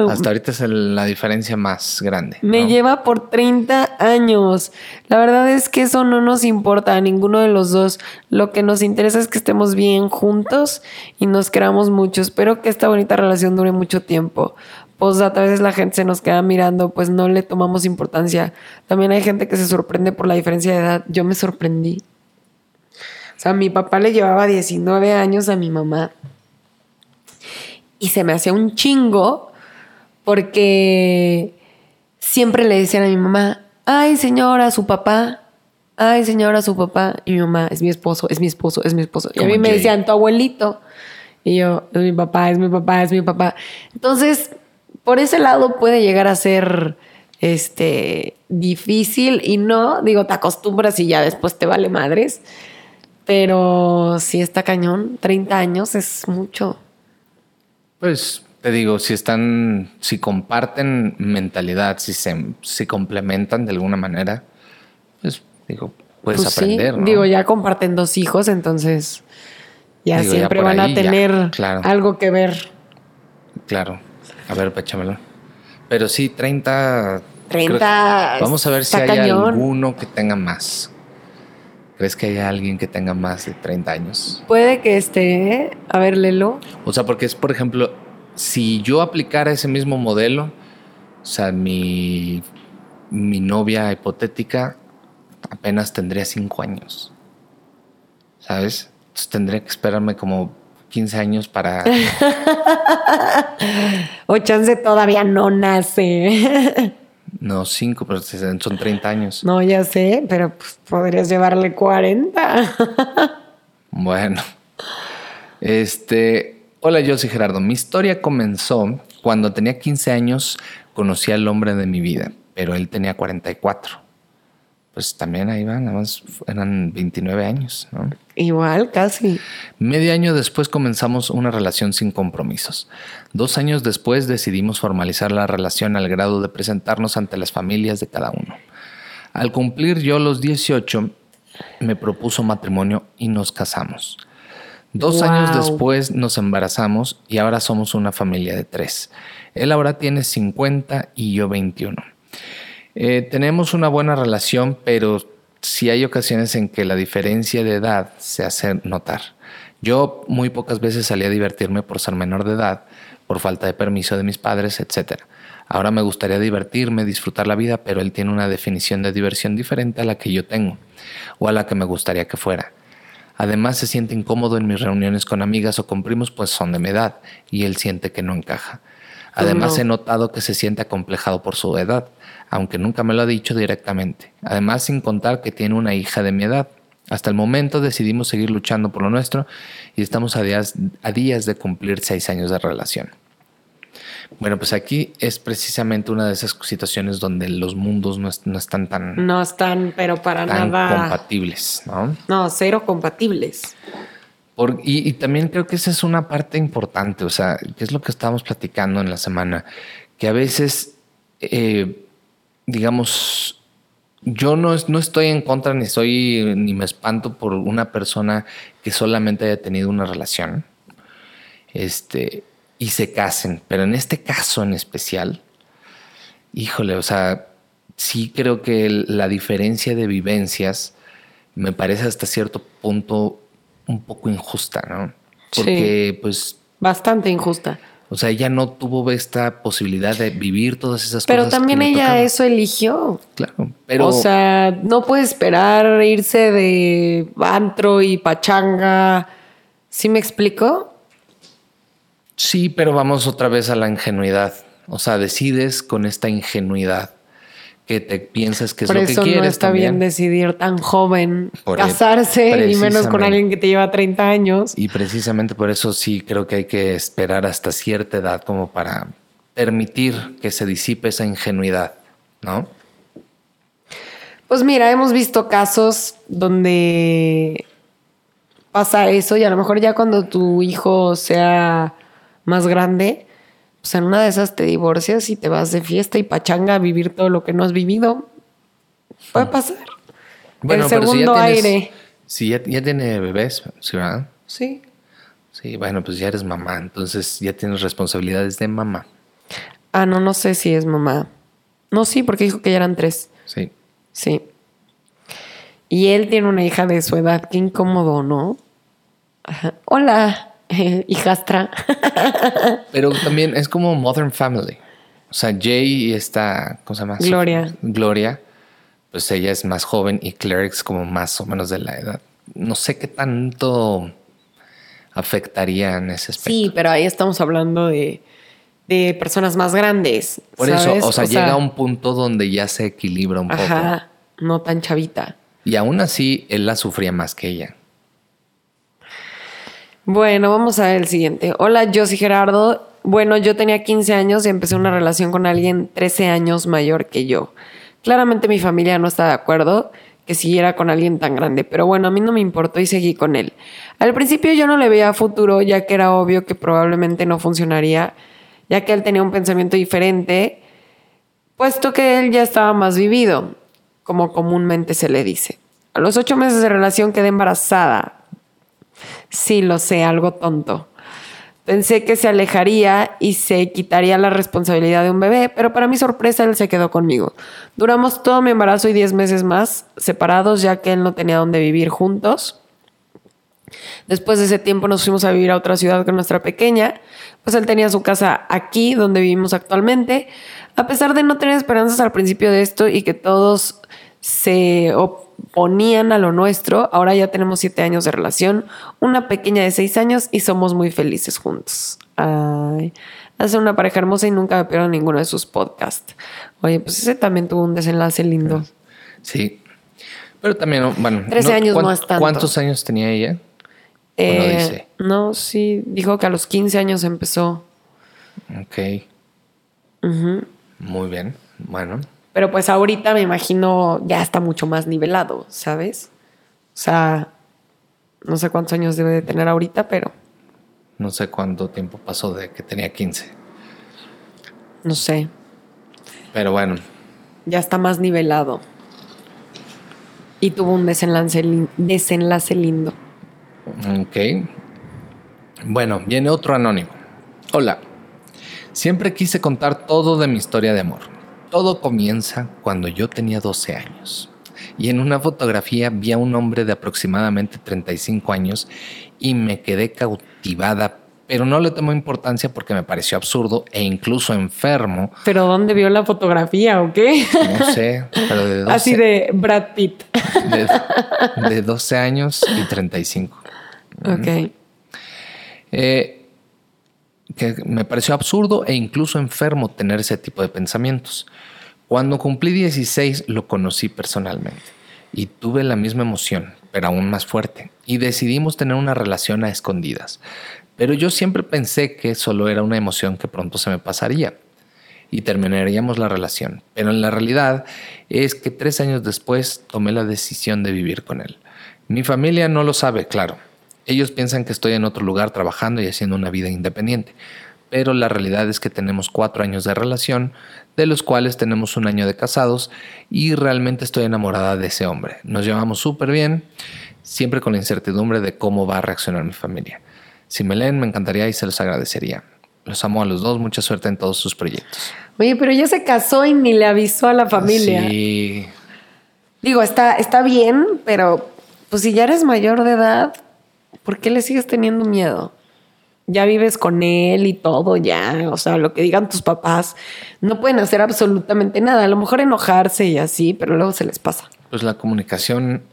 Hasta ahorita es la diferencia más grande. Me lleva por 30 años. La verdad es que eso no nos importa a ninguno de los dos. Lo que nos interesa es que estemos bien juntos y nos queramos mucho. Espero que esta bonita relación dure mucho tiempo. Pues a veces la gente se nos queda mirando, pues no le tomamos importancia. También hay gente que se sorprende por la diferencia de edad. Yo me sorprendí. O sea, mi papá le llevaba 19 años a mi mamá y se me hacía un chingo porque siempre le decían a mi mamá, ay señora, su papá, ay señora, su papá. Y mi mamá, es mi esposo, es mi esposo, es mi esposo. Y a mí me decían, tu abuelito. Y yo, es mi papá, es mi papá, es mi papá. Entonces, por ese lado puede llegar a ser este difícil y no, digo, te acostumbras y ya después te vale madres. Pero si está cañón, 30 años es mucho. Pues te digo, si están, si comparten mentalidad, si se si complementan de alguna manera, pues digo, puedes pues aprender. Digo, ya comparten dos hijos, entonces ya siempre van a tener algo que ver. Claro. A ver, péchamelo. Pero sí, 30. 30. vamos a ver si hay alguno que tenga más. ¿Crees que haya alguien que tenga más de 30 años? Puede que esté. A ver, Lelo. O sea, porque es, por ejemplo, si yo aplicara ese mismo modelo, o sea, mi, mi novia hipotética apenas tendría 5 años. ¿Sabes? Entonces tendría que esperarme como 15 años para... o chance todavía no nace. no, 5, pero son 30 años. No, ya sé, pero pues, podrías llevarle 40. bueno. Este, hola, yo soy Gerardo. Mi historia comenzó cuando tenía 15 años, conocí al hombre de mi vida, pero él tenía 44 pues también ahí van, nada más eran 29 años, ¿no? Igual, casi. Medio año después comenzamos una relación sin compromisos. Dos años después decidimos formalizar la relación al grado de presentarnos ante las familias de cada uno. Al cumplir yo los 18, me propuso matrimonio y nos casamos. Dos años después nos embarazamos y ahora somos una familia de tres. Él ahora tiene 50 y yo 21. Eh, tenemos una buena relación, pero sí hay ocasiones en que la diferencia de edad se hace notar. Yo muy pocas veces salí a divertirme por ser menor de edad, por falta de permiso de mis padres, etc. Ahora me gustaría divertirme, disfrutar la vida, pero él tiene una definición de diversión diferente a la que yo tengo, o a la que me gustaría que fuera. Además se siente incómodo en mis reuniones con amigas o con primos, pues son de mi edad, y él siente que no encaja. Además he notado que se siente acomplejado por su edad aunque nunca me lo ha dicho directamente. Además, sin contar que tiene una hija de mi edad. Hasta el momento decidimos seguir luchando por lo nuestro y estamos a días, a días de cumplir seis años de relación. Bueno, pues aquí es precisamente una de esas situaciones donde los mundos no, están tan... No están, pero para nada... compatibles, ¿no? No, cero compatibles. y, también creo que esa es una parte importante, o sea, que es lo que estábamos platicando en la semana, que a veces eh, digamos, yo no, no estoy en contra ni soy ni me espanto por una persona que solamente haya tenido una relación este, y se casen, pero en este caso en especial, híjole, o sea, sí creo que la diferencia de vivencias me parece hasta cierto punto un poco injusta, ¿no? Porque pues... Bastante injusta. O sea, ella no tuvo esta posibilidad de vivir todas esas pero cosas. Pero también ella eso eligió. Claro, pero. O sea, no puede esperar irse de antro y pachanga. ¿Sí me explico? Sí, pero vamos otra vez a la ingenuidad. O sea, decides con esta ingenuidad que te piensas que es lo que quieres. No está bien decidir tan joven casarse, y menos con alguien que te lleva 30 años. Y precisamente por eso sí creo que hay que esperar hasta cierta edad como para permitir que se disipe esa ingenuidad, ¿no? Pues mira, hemos visto casos donde pasa eso y a lo mejor ya cuando tu hijo sea más grande, pues en una de esas te divorcias y te vas de fiesta y pachanga a vivir todo lo que no has vivido. Puede pasar. Bueno, El segundo aire. Si ya, tiene bebés, ¿sí, verdad? Sí. Sí, bueno, pues ya eres mamá, entonces ya tienes responsabilidades de mamá. Ah, no, no sé si es mamá. No, sí, porque dijo que ya eran tres. Sí. Sí. Y él tiene una hija de su edad. Qué incómodo, ¿no? Hola. hijastra. Pero también es como Modern Family. O sea, Jay y esta cosa más. Gloria. Gloria, pues ella es más joven y Claire es como más o menos de la edad. No sé qué tanto afectaría en ese aspecto. Sí, pero ahí estamos hablando de, personas más grandes. Por eso, o sea, llega a un punto donde ya se equilibra un ajá, No tan chavita. Y aún así, él la sufría más que ella. Bueno, vamos a ver el siguiente. Hola, yo soy Gerardo. Bueno, yo tenía 15 años y empecé una relación con alguien 13 años mayor que yo. Claramente mi familia no está de acuerdo que siguiera con alguien tan grande, pero bueno, a mí no me importó y seguí con él. Al principio yo no le veía futuro, ya que era obvio que probablemente no funcionaría, ya que él tenía un pensamiento diferente, puesto que él ya estaba más vivido, como comúnmente se le dice. A los ocho meses de relación quedé embarazada, Sí, lo sé, algo tonto. Pensé que se alejaría y se quitaría la responsabilidad de un bebé, pero para mi sorpresa él se quedó conmigo. Duramos todo mi embarazo y 10 meses más separados ya que él no tenía dónde vivir juntos. Después de ese tiempo nos fuimos a vivir a otra ciudad con nuestra pequeña, pues él tenía su casa aquí donde vivimos actualmente. A pesar de no tener esperanzas al principio de esto y que todos se oponían a lo nuestro. Ahora ya tenemos siete años de relación, una pequeña de seis años y somos muy felices juntos. Ay, hace una pareja hermosa y nunca me pierdo ninguno de sus podcasts. Oye, pues ese también tuvo un desenlace lindo. Sí. Pero también, bueno. 13 años más tanto. ¿Cuántos años tenía ella? Eh, no, sí, dijo que a los 15 años empezó. Ok. Muy bien, bueno. Pero pues ahorita me imagino ya está mucho más nivelado, ¿sabes? O sea, no sé cuántos años debe de tener ahorita, pero... No sé cuánto tiempo pasó de que tenía 15. No sé. Pero bueno. Ya está más nivelado. Y tuvo un desenlace, desenlace lindo. Ok. Bueno, viene otro anónimo. Hola. Siempre quise contar todo de mi historia de amor. Todo comienza cuando yo tenía 12 años. Y en una fotografía vi a un hombre de aproximadamente 35 años y me quedé cautivada, pero no le tomó importancia porque me pareció absurdo e incluso enfermo. ¿Pero dónde vio la fotografía o qué? No sé, pero de 12, Así de Brad Pitt. De, de 12 años y 35. Ok. Eh, que me pareció absurdo e incluso enfermo tener ese tipo de pensamientos. Cuando cumplí 16 lo conocí personalmente y tuve la misma emoción, pero aún más fuerte, y decidimos tener una relación a escondidas. Pero yo siempre pensé que solo era una emoción que pronto se me pasaría y terminaríamos la relación. Pero en la realidad es que tres años después tomé la decisión de vivir con él. Mi familia no lo sabe, claro, ellos piensan que estoy en otro lugar trabajando y haciendo una vida independiente, pero la realidad es que tenemos cuatro años de relación, de los cuales tenemos un año de casados y realmente estoy enamorada de ese hombre. Nos llevamos súper bien, siempre con la incertidumbre de cómo va a reaccionar mi familia. Si me leen, me encantaría y se los agradecería. Los amo a los dos, mucha suerte en todos sus proyectos. Oye, pero ya se casó y ni le avisó a la familia. Sí. Digo, está, está bien, pero pues si ya eres mayor de edad, ¿por qué le sigues teniendo miedo? Ya vives con él y todo, ya, o sea, lo que digan tus papás, no pueden hacer absolutamente nada. A lo mejor enojarse y así, pero luego se les pasa. Pues la comunicación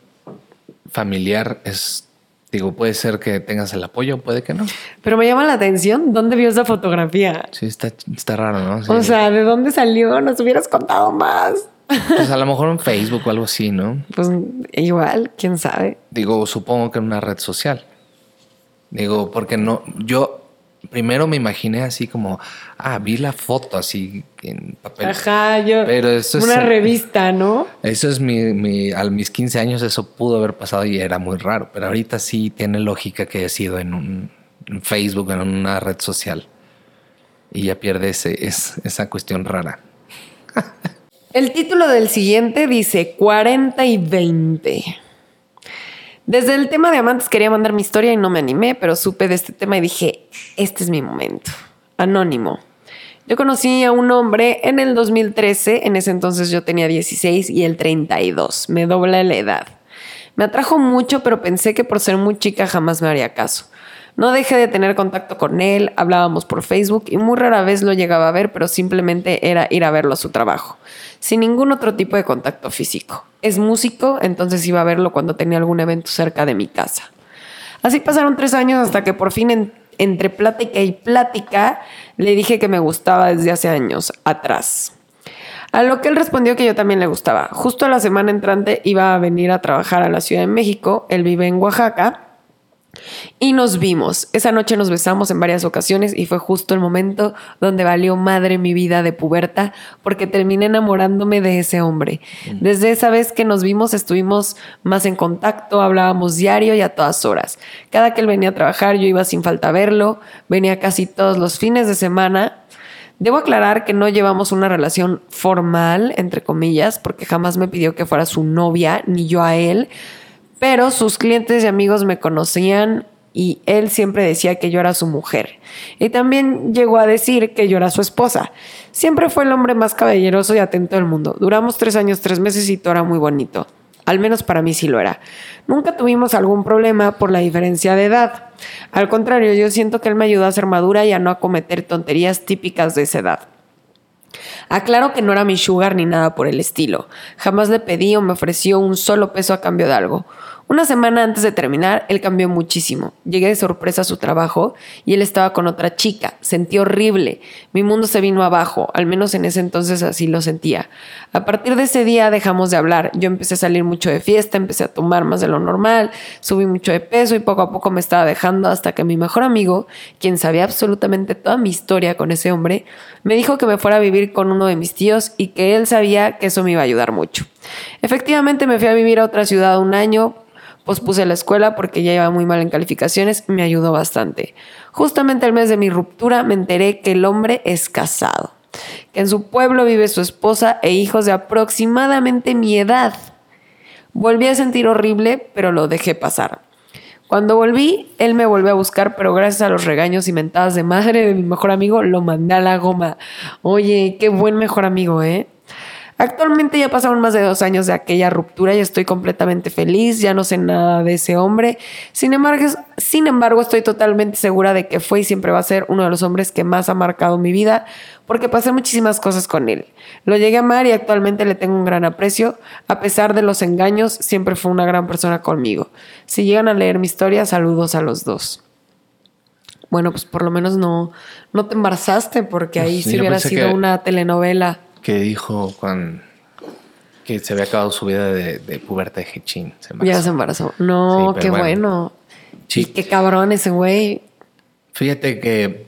familiar es, digo, puede ser que tengas el apoyo, puede que no. Pero me llama la atención, ¿dónde vio esa fotografía? Sí, está, está raro, ¿no? Sí. O sea, ¿de dónde salió? Nos hubieras contado más. Pues a lo mejor en Facebook o algo así, ¿no? Pues igual, quién sabe. Digo, supongo que en una red social. Digo, porque no, yo primero me imaginé así como, ah, vi la foto así en papel. Ajá, yo. Pero eso es. Una revista, ¿no? Eso es mi, mi, a mis 15 años eso pudo haber pasado y era muy raro, pero ahorita sí tiene lógica que haya sido en un en Facebook, en una red social. Y ya pierde ese, es, esa cuestión rara. El título del siguiente dice 40 y 20. Desde el tema de amantes quería mandar mi historia y no me animé, pero supe de este tema y dije, este es mi momento. Anónimo. Yo conocí a un hombre en el 2013, en ese entonces yo tenía 16 y él 32, me dobla la edad. Me atrajo mucho, pero pensé que por ser muy chica jamás me haría caso. No dejé de tener contacto con él, hablábamos por Facebook y muy rara vez lo llegaba a ver, pero simplemente era ir a verlo a su trabajo, sin ningún otro tipo de contacto físico. Es músico, entonces iba a verlo cuando tenía algún evento cerca de mi casa. Así pasaron tres años hasta que por fin en, entre plática y plática le dije que me gustaba desde hace años atrás. A lo que él respondió que yo también le gustaba. Justo la semana entrante iba a venir a trabajar a la Ciudad de México, él vive en Oaxaca y nos vimos. Esa noche nos besamos en varias ocasiones y fue justo el momento donde valió madre mi vida de puberta porque terminé enamorándome de ese hombre. Desde esa vez que nos vimos estuvimos más en contacto, hablábamos diario y a todas horas. Cada que él venía a trabajar yo iba sin falta a verlo, venía casi todos los fines de semana. Debo aclarar que no llevamos una relación formal, entre comillas, porque jamás me pidió que fuera su novia, ni yo a él pero sus clientes y amigos me conocían y él siempre decía que yo era su mujer. Y también llegó a decir que yo era su esposa. Siempre fue el hombre más caballeroso y atento del mundo. Duramos tres años, tres meses y todo era muy bonito. Al menos para mí sí lo era. Nunca tuvimos algún problema por la diferencia de edad. Al contrario, yo siento que él me ayudó a ser madura y a no cometer tonterías típicas de esa edad. Aclaro que no era mi sugar ni nada por el estilo. Jamás le pedí o me ofreció un solo peso a cambio de algo. Una semana antes de terminar, él cambió muchísimo. Llegué de sorpresa a su trabajo y él estaba con otra chica. Sentí horrible. Mi mundo se vino abajo, al menos en ese entonces así lo sentía. A partir de ese día dejamos de hablar. Yo empecé a salir mucho de fiesta, empecé a tomar más de lo normal, subí mucho de peso y poco a poco me estaba dejando hasta que mi mejor amigo, quien sabía absolutamente toda mi historia con ese hombre, me dijo que me fuera a vivir con uno de mis tíos y que él sabía que eso me iba a ayudar mucho. Efectivamente me fui a vivir a otra ciudad un año, Pospuse la escuela porque ya iba muy mal en calificaciones, me ayudó bastante. Justamente el mes de mi ruptura me enteré que el hombre es casado, que en su pueblo vive su esposa e hijos de aproximadamente mi edad. Volví a sentir horrible, pero lo dejé pasar. Cuando volví, él me volvió a buscar, pero gracias a los regaños y mentadas de madre de mi mejor amigo, lo mandé a la goma. Oye, qué buen mejor amigo, ¿eh? Actualmente ya pasaron más de dos años de aquella ruptura y estoy completamente feliz, ya no sé nada de ese hombre. Sin embargo, sin embargo, estoy totalmente segura de que fue y siempre va a ser uno de los hombres que más ha marcado mi vida porque pasé muchísimas cosas con él. Lo llegué a amar y actualmente le tengo un gran aprecio. A pesar de los engaños, siempre fue una gran persona conmigo. Si llegan a leer mi historia, saludos a los dos. Bueno, pues por lo menos no, no te embarazaste porque ahí sí, hubiera sido una telenovela que dijo cuando que se había acabado su vida de, de puberta de Hechín. ya se embarazó. No, qué bueno. Sí. qué cabrón ese güey. Fíjate que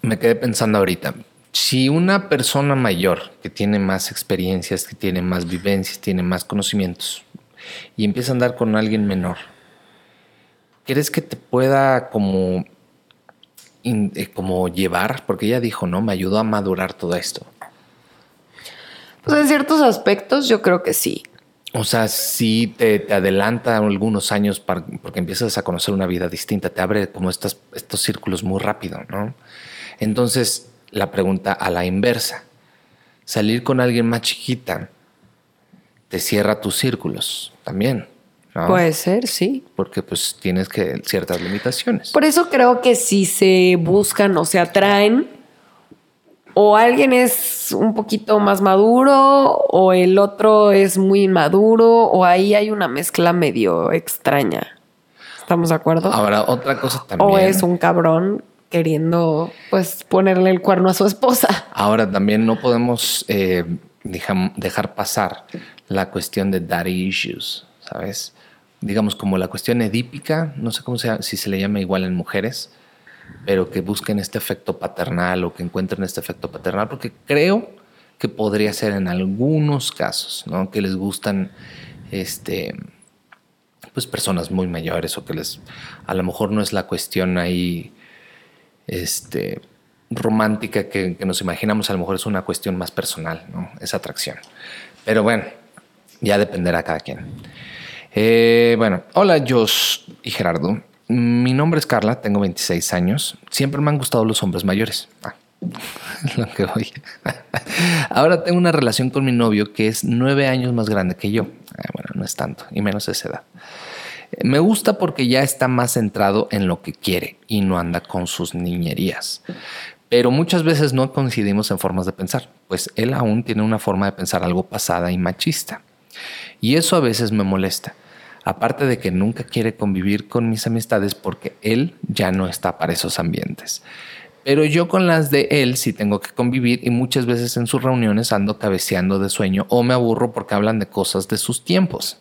me quedé pensando ahorita. Si una persona mayor que tiene más experiencias, que tiene más vivencias, tiene más conocimientos y empieza a andar con alguien menor, ¿crees que te pueda como, eh, como llevar? Porque ella dijo, no, me ayudó a madurar todo esto. Pues en ciertos aspectos yo creo que sí. O sea, sí te, adelanta algunos años porque empiezas a conocer una vida distinta, te abre como estos, estos círculos muy rápido, ¿no? Entonces, la pregunta a la inversa, salir con alguien más chiquita te cierra tus círculos también. ¿no? Puede ser, sí. Porque pues tienes que ciertas limitaciones. Por eso creo que si se buscan o se atraen, o alguien es un poquito más maduro o el otro es muy inmaduro o ahí hay una mezcla medio extraña. ¿Estamos de acuerdo? Ahora, otra cosa también. O es un cabrón queriendo pues ponerle el cuerno a su esposa. Ahora también no podemos eh, dejar pasar la cuestión de daddy issues, ¿sabes? Digamos como la cuestión edípica, no sé cómo sea, si se le llama igual en mujeres, pero que busquen este efecto paternal o que encuentren este efecto paternal, porque creo que podría ser en algunos casos, ¿no? Que les gustan, este, pues personas muy mayores o que les, a lo mejor no es la cuestión ahí, este, romántica que, nos imaginamos, a lo mejor es una cuestión más personal, ¿no? Esa atracción. Pero bueno, ya dependerá cada quien. Eh, bueno, hola Josh y Gerardo. Mi nombre es Carla, tengo 26 años. Siempre me han gustado los hombres mayores. Ah, lo que voy. Ahora tengo una relación con mi novio que es nueve años más grande que yo. Ah, bueno, no es tanto, y menos esa edad. Me gusta porque ya está más centrado en lo que quiere y no anda con sus niñerías. Pero muchas veces no coincidimos en formas de pensar, pues él aún tiene una forma de pensar algo pasada y machista. Y eso a veces me molesta Aparte de que nunca quiere convivir con mis amistades porque él ya no está para esos ambientes. Pero yo con las de él sí tengo que convivir y muchas veces en sus reuniones ando cabeceando de sueño o me aburro porque hablan de cosas de sus tiempos.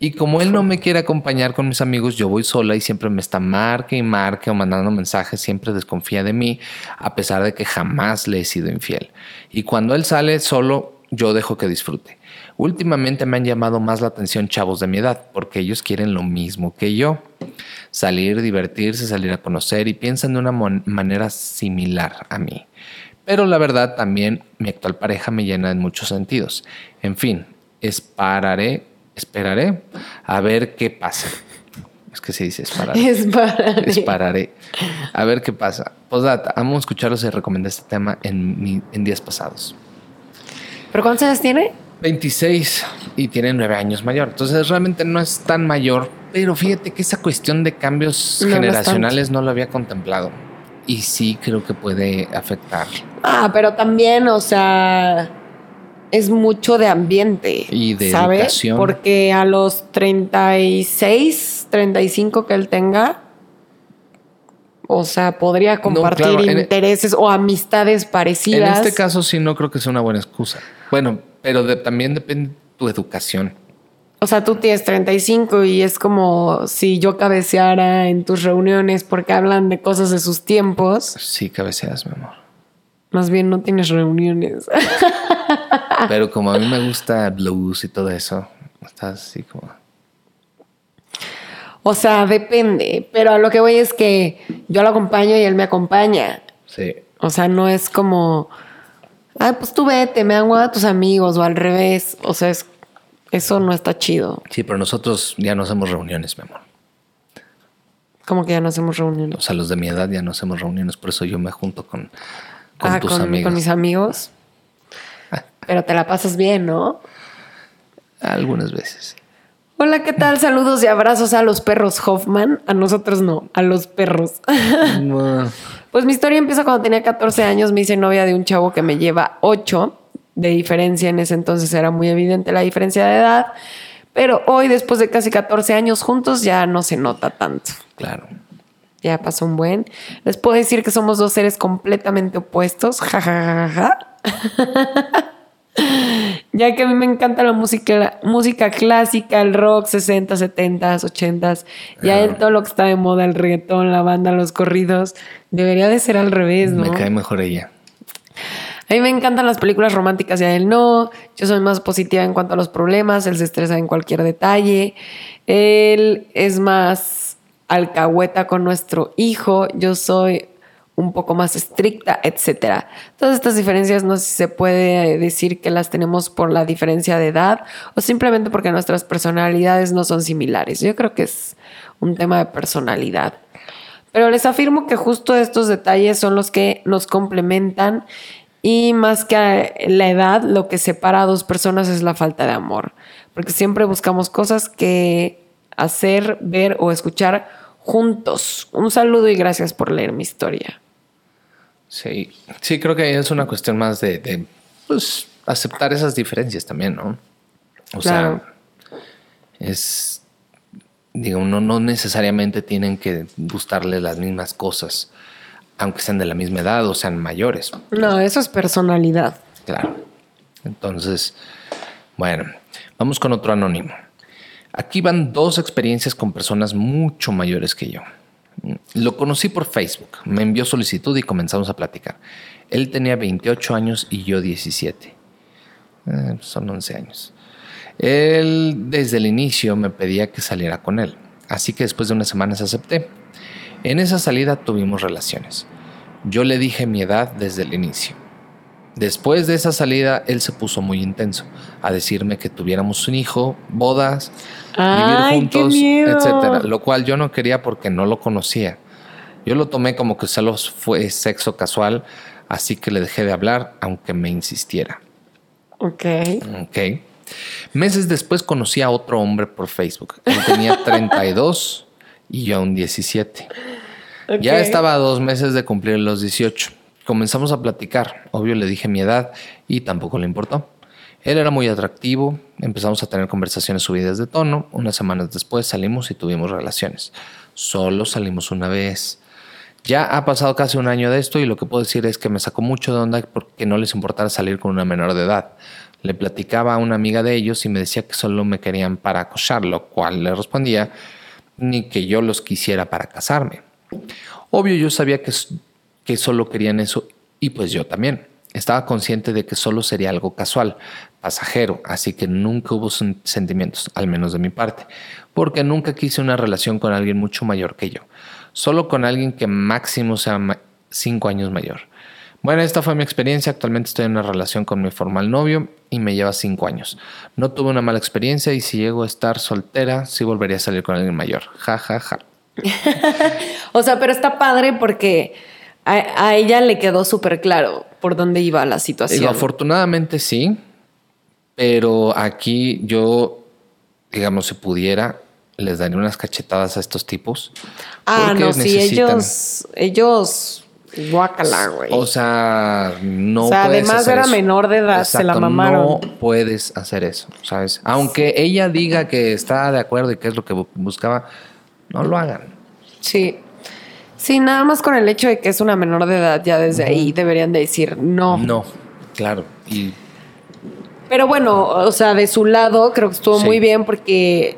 Y como él no me quiere acompañar con mis amigos, yo voy sola y siempre me está marque y marque o mandando mensajes, siempre desconfía de mí, a pesar de que jamás le he sido infiel. Y cuando él sale solo, yo dejo que disfrute. Últimamente me han llamado más la atención chavos de mi edad, porque ellos quieren lo mismo que yo. Salir, divertirse, salir a conocer y piensan de una manera similar a mí. Pero la verdad también mi actual pareja me llena en muchos sentidos. En fin, esperaré, esperaré a ver qué pasa. Es que se dice esperaré. Espararé. Espararé. A ver qué pasa. Posdata, amo escucharlos y recomendé este tema en, en días pasados. ¿Pero cuántos años tiene? 26 y tiene 9 años mayor. Entonces realmente no es tan mayor, pero fíjate que esa cuestión de cambios generacionales no lo había contemplado. y sí creo que puede afectar. Ah, pero también, o sea, es mucho de ambiente. Y de ¿sabes? educación. Porque a los 36, 35 que él tenga, o sea, podría compartir claro, en- intereses o amistades En parecidas. este caso sí no creo que sea una buena excusa. Bueno, pero de- también depende de tu educación. O sea, tú tienes 35 y es como si yo cabeceara en tus reuniones porque hablan de cosas de sus tiempos. Sí, cabeceas, mi amor. Más bien no tienes reuniones. Pero como a mí me gusta blues y todo eso, estás así como... O sea, depende. Pero a lo que voy es que yo lo acompaño y él me acompaña. Sí. O sea, no es como, ay, pues tú vete, me dan hueva a tus amigos o al revés. O sea, es- eso no está chido. Sí, pero nosotros ya no hacemos reuniones, mi amor. Como que ya no hacemos reuniones. O sea, los de mi edad ya no hacemos reuniones, por eso yo me junto con, con Ah, tus con, amigos. con mis amigos. Pero te la pasas bien, ¿no? Algunas veces. Hola, ¿qué tal? Saludos y abrazos a los perros Hoffman. A nosotros no, a los perros. No. Pues mi historia empieza cuando tenía 14 años. Me hice novia de un chavo que me lleva 8 de diferencia. En ese entonces era muy evidente la diferencia de edad. Pero hoy, después de casi 14 años juntos, ya no se nota tanto. Claro. Ya pasó un buen. Les puedo decir que somos dos seres completamente opuestos. Ja, ja, ja, ja. ya que a mí me encanta la música, la música clásica, el rock 60, 70, 80. Y a él todo lo que está de moda, el reggaetón, la banda, los corridos. Debería de ser al revés, ¿no? Me cae mejor ella. A mí me encantan las películas románticas y a él no. Yo soy más positiva en cuanto a los problemas. Él se estresa en cualquier detalle. Él es más alcahueta con nuestro hijo. Yo soy un poco más estricta, etcétera. Todas estas diferencias no se puede decir que las tenemos por la diferencia de edad o simplemente porque nuestras personalidades no son similares. Yo creo que es un tema de personalidad. Pero les afirmo que justo estos detalles son los que nos complementan y más que la edad, lo que separa a dos personas es la falta de amor. Porque siempre buscamos cosas que hacer, ver o escuchar juntos. Un saludo y gracias por leer mi historia. Sí, sí, creo que es una cuestión más de, de, pues, aceptar esas diferencias también, ¿no? O Claro. sea, es, digo, no, no necesariamente tienen que gustarle las mismas cosas, aunque sean de la misma edad o sean mayores. No, eso es personalidad. Claro. Entonces, bueno, vamos con otro anónimo. Aquí van dos experiencias con personas mucho mayores que yo. Lo conocí por Facebook, me envió solicitud y comenzamos a platicar. Él tenía 28 años y yo 17. Eh, son 11 años. Él desde el inicio me pedía que saliera con él, así que después de unas semanas acepté. En esa salida tuvimos relaciones. Yo le dije mi edad desde el inicio. Después de esa salida, él se puso muy intenso a decirme que tuviéramos un hijo, bodas, Ay, vivir juntos, etcétera. Lo cual yo no quería porque no lo conocía. Yo lo tomé como que solo fue sexo casual, así que le dejé de hablar, aunque me insistiera. Ok. Ok. Meses después conocí a otro hombre por Facebook. Él tenía 32 y yo aún 17. Ya estaba a dos meses de cumplir los 18. Comenzamos a platicar. Obvio le dije mi edad y tampoco le importó. Él era muy atractivo, empezamos a tener conversaciones subidas de tono. Unas semanas después salimos y tuvimos relaciones. Solo salimos una vez. Ya ha pasado casi un año de esto y lo que puedo decir es que me sacó mucho de onda porque no les importara salir con una menor de edad. Le platicaba a una amiga de ellos y me decía que solo me querían para acosar, lo cual le respondía ni que yo los quisiera para casarme. Obvio yo sabía que, que solo querían eso y pues yo también. Estaba consciente de que solo sería algo casual, pasajero, así que nunca hubo sen- sentimientos, al menos de mi parte, porque nunca quise una relación con alguien mucho mayor que yo, solo con alguien que máximo sea cinco años mayor. Bueno, esta fue mi experiencia. Actualmente estoy en una relación con mi formal novio y me lleva cinco años. No tuve una mala experiencia y si llego a estar soltera, sí volvería a salir con alguien mayor. Ja, ja, ja. O sea, pero está padre porque a, a ella le quedó súper claro por dónde iba la situación. Digo, afortunadamente sí, pero aquí yo, digamos, si pudiera, les daría unas cachetadas a estos tipos. ah, no, sí, necesitan- ellos, ellos Guácala, güey. O sea, no O sea, puedes además hacer era eso. menor de edad, se la Exacto, mamaron. No puedes hacer eso, ¿sabes? Aunque ella diga que está de acuerdo y que es lo que bu- buscaba, no lo hagan. Sí. Sí, nada más con el hecho de que es una menor de edad, ya desde ahí deberían de decir no. No, claro. Y Pero bueno, o sea, de su lado creo que estuvo Sí. muy bien porque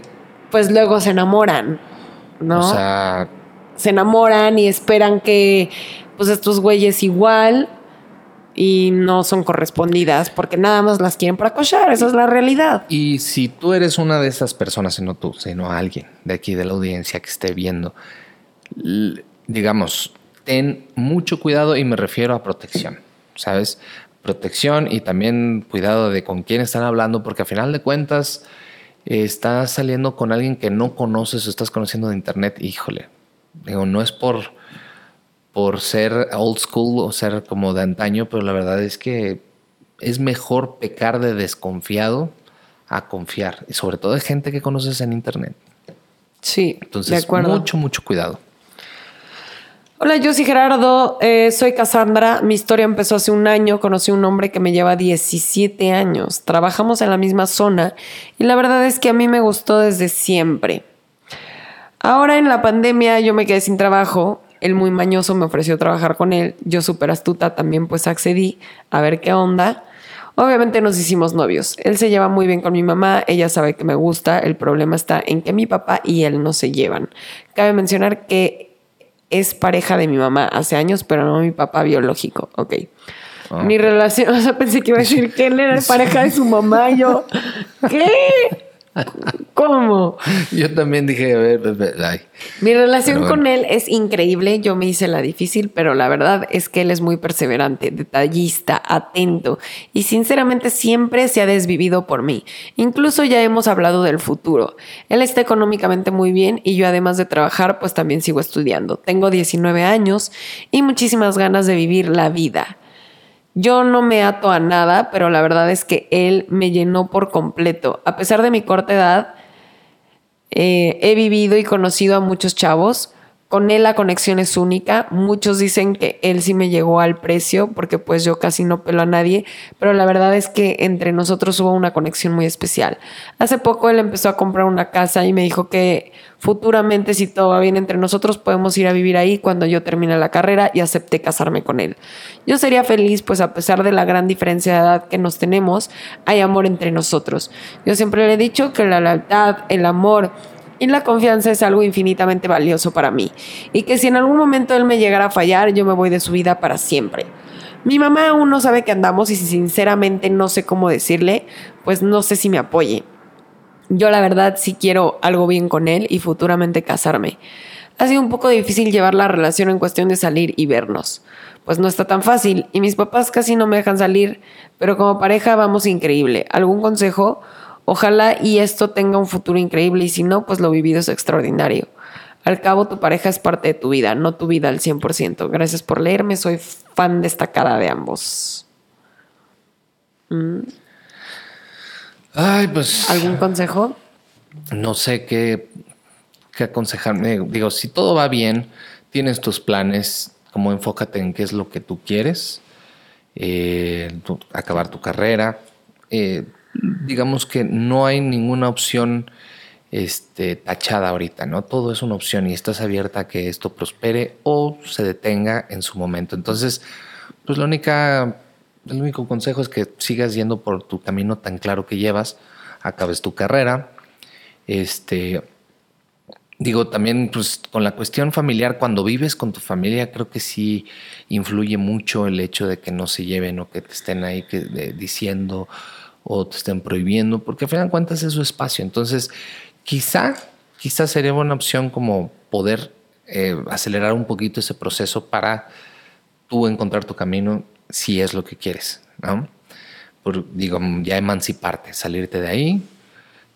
pues luego se enamoran, ¿no? O sea, se enamoran y esperan que pues estos güeyes igual y no son correspondidas porque nada más las quieren para cochar, esa es la realidad. y si tú eres una de esas personas, y no tú, sino alguien de aquí de la audiencia que esté viendo, digamos, ten mucho cuidado y me refiero a protección, ¿sabes? Protección y también cuidado de con quién están hablando, porque a final de cuentas eh, estás saliendo con alguien que no conoces o estás conociendo de internet, híjole, digo, no es por, por ser old school o ser como de antaño, pero la verdad es que es mejor pecar de desconfiado a confiar, y sobre todo de gente que conoces en internet. Sí, Entonces, de acuerdo. mucho, mucho cuidado. Hola, yo soy Gerardo, eh, soy Cassandra. Mi historia empezó hace un año. Conocí a un hombre que me lleva 17 años. Trabajamos en la misma zona y la verdad es que a mí me gustó desde siempre. Ahora en la pandemia yo me quedé sin trabajo. Él muy mañoso me ofreció trabajar con él. Yo súper astuta también pues accedí a ver qué onda. Obviamente nos hicimos novios. Él se lleva muy bien con mi mamá, ella sabe que me gusta. El problema está en que mi papá y él no se llevan. Cabe mencionar que es pareja de mi mamá hace años, pero no mi papá biológico. Ok. Ah. Mi relación, o sea, pensé que iba a decir que él era pareja de su mamá. y Yo, ¿qué? ¿Cómo? Yo también dije, a ver, ver, ay. Mi relación bueno. con él es increíble. Yo me hice la difícil, pero la verdad es que él es muy perseverante, detallista, atento y sinceramente siempre se ha desvivido por mí. Incluso ya hemos hablado del futuro. Él está económicamente muy bien y yo además de trabajar, pues también sigo estudiando. Tengo 19 años y muchísimas ganas de vivir la vida. Yo no me ato a nada, pero la verdad es que él me llenó por completo. A pesar de mi corta edad, eh, he vivido y conocido a muchos chavos. Con él la conexión es única. Muchos dicen que él sí me llegó al precio porque pues yo casi no pelo a nadie, pero la verdad es que entre nosotros hubo una conexión muy especial. Hace poco él empezó a comprar una casa y me dijo que futuramente si todo va bien entre nosotros podemos ir a vivir ahí cuando yo termine la carrera y acepté casarme con él. Yo sería feliz pues a pesar de la gran diferencia de edad que nos tenemos, hay amor entre nosotros. Yo siempre le he dicho que la lealtad, el amor y la confianza es algo infinitamente valioso para mí. Y que si en algún momento él me llegara a fallar, yo me voy de su vida para siempre. Mi mamá aún no sabe que andamos y si sinceramente no sé cómo decirle, pues no sé si me apoye. Yo la verdad sí quiero algo bien con él y futuramente casarme. Ha sido un poco difícil llevar la relación en cuestión de salir y vernos. Pues no está tan fácil y mis papás casi no me dejan salir, pero como pareja vamos increíble. ¿Algún consejo? Ojalá y esto tenga un futuro increíble y si no, pues lo vivido es extraordinario. Al cabo, tu pareja es parte de tu vida, no tu vida al 100%. Gracias por leerme, soy fan destacada de ambos. Ay, pues ¿Algún consejo? no sé qué, qué aconsejarme. Digo, si todo va bien, tienes tus planes, como enfócate en qué es lo que tú quieres, eh, tu- acabar tu carrera. Eh, digamos que no hay ninguna opción este, tachada ahorita, ¿no? Todo es una opción y estás abierta a que esto prospere o se detenga en su momento. Entonces, pues la única, el único consejo es que sigas yendo por tu camino tan claro que llevas, acabes tu carrera, este, digo, también pues con la cuestión familiar, cuando vives con tu familia, creo que sí influye mucho el hecho de que no se lleven o que te estén ahí diciendo o te estén prohibiendo, porque al final de cuentas es su espacio. Entonces, quizá, quizá sería una opción como poder eh, acelerar un poquito ese proceso para tú encontrar tu camino si es lo que quieres, ¿no? Por, digo, ya emanciparte, salirte de ahí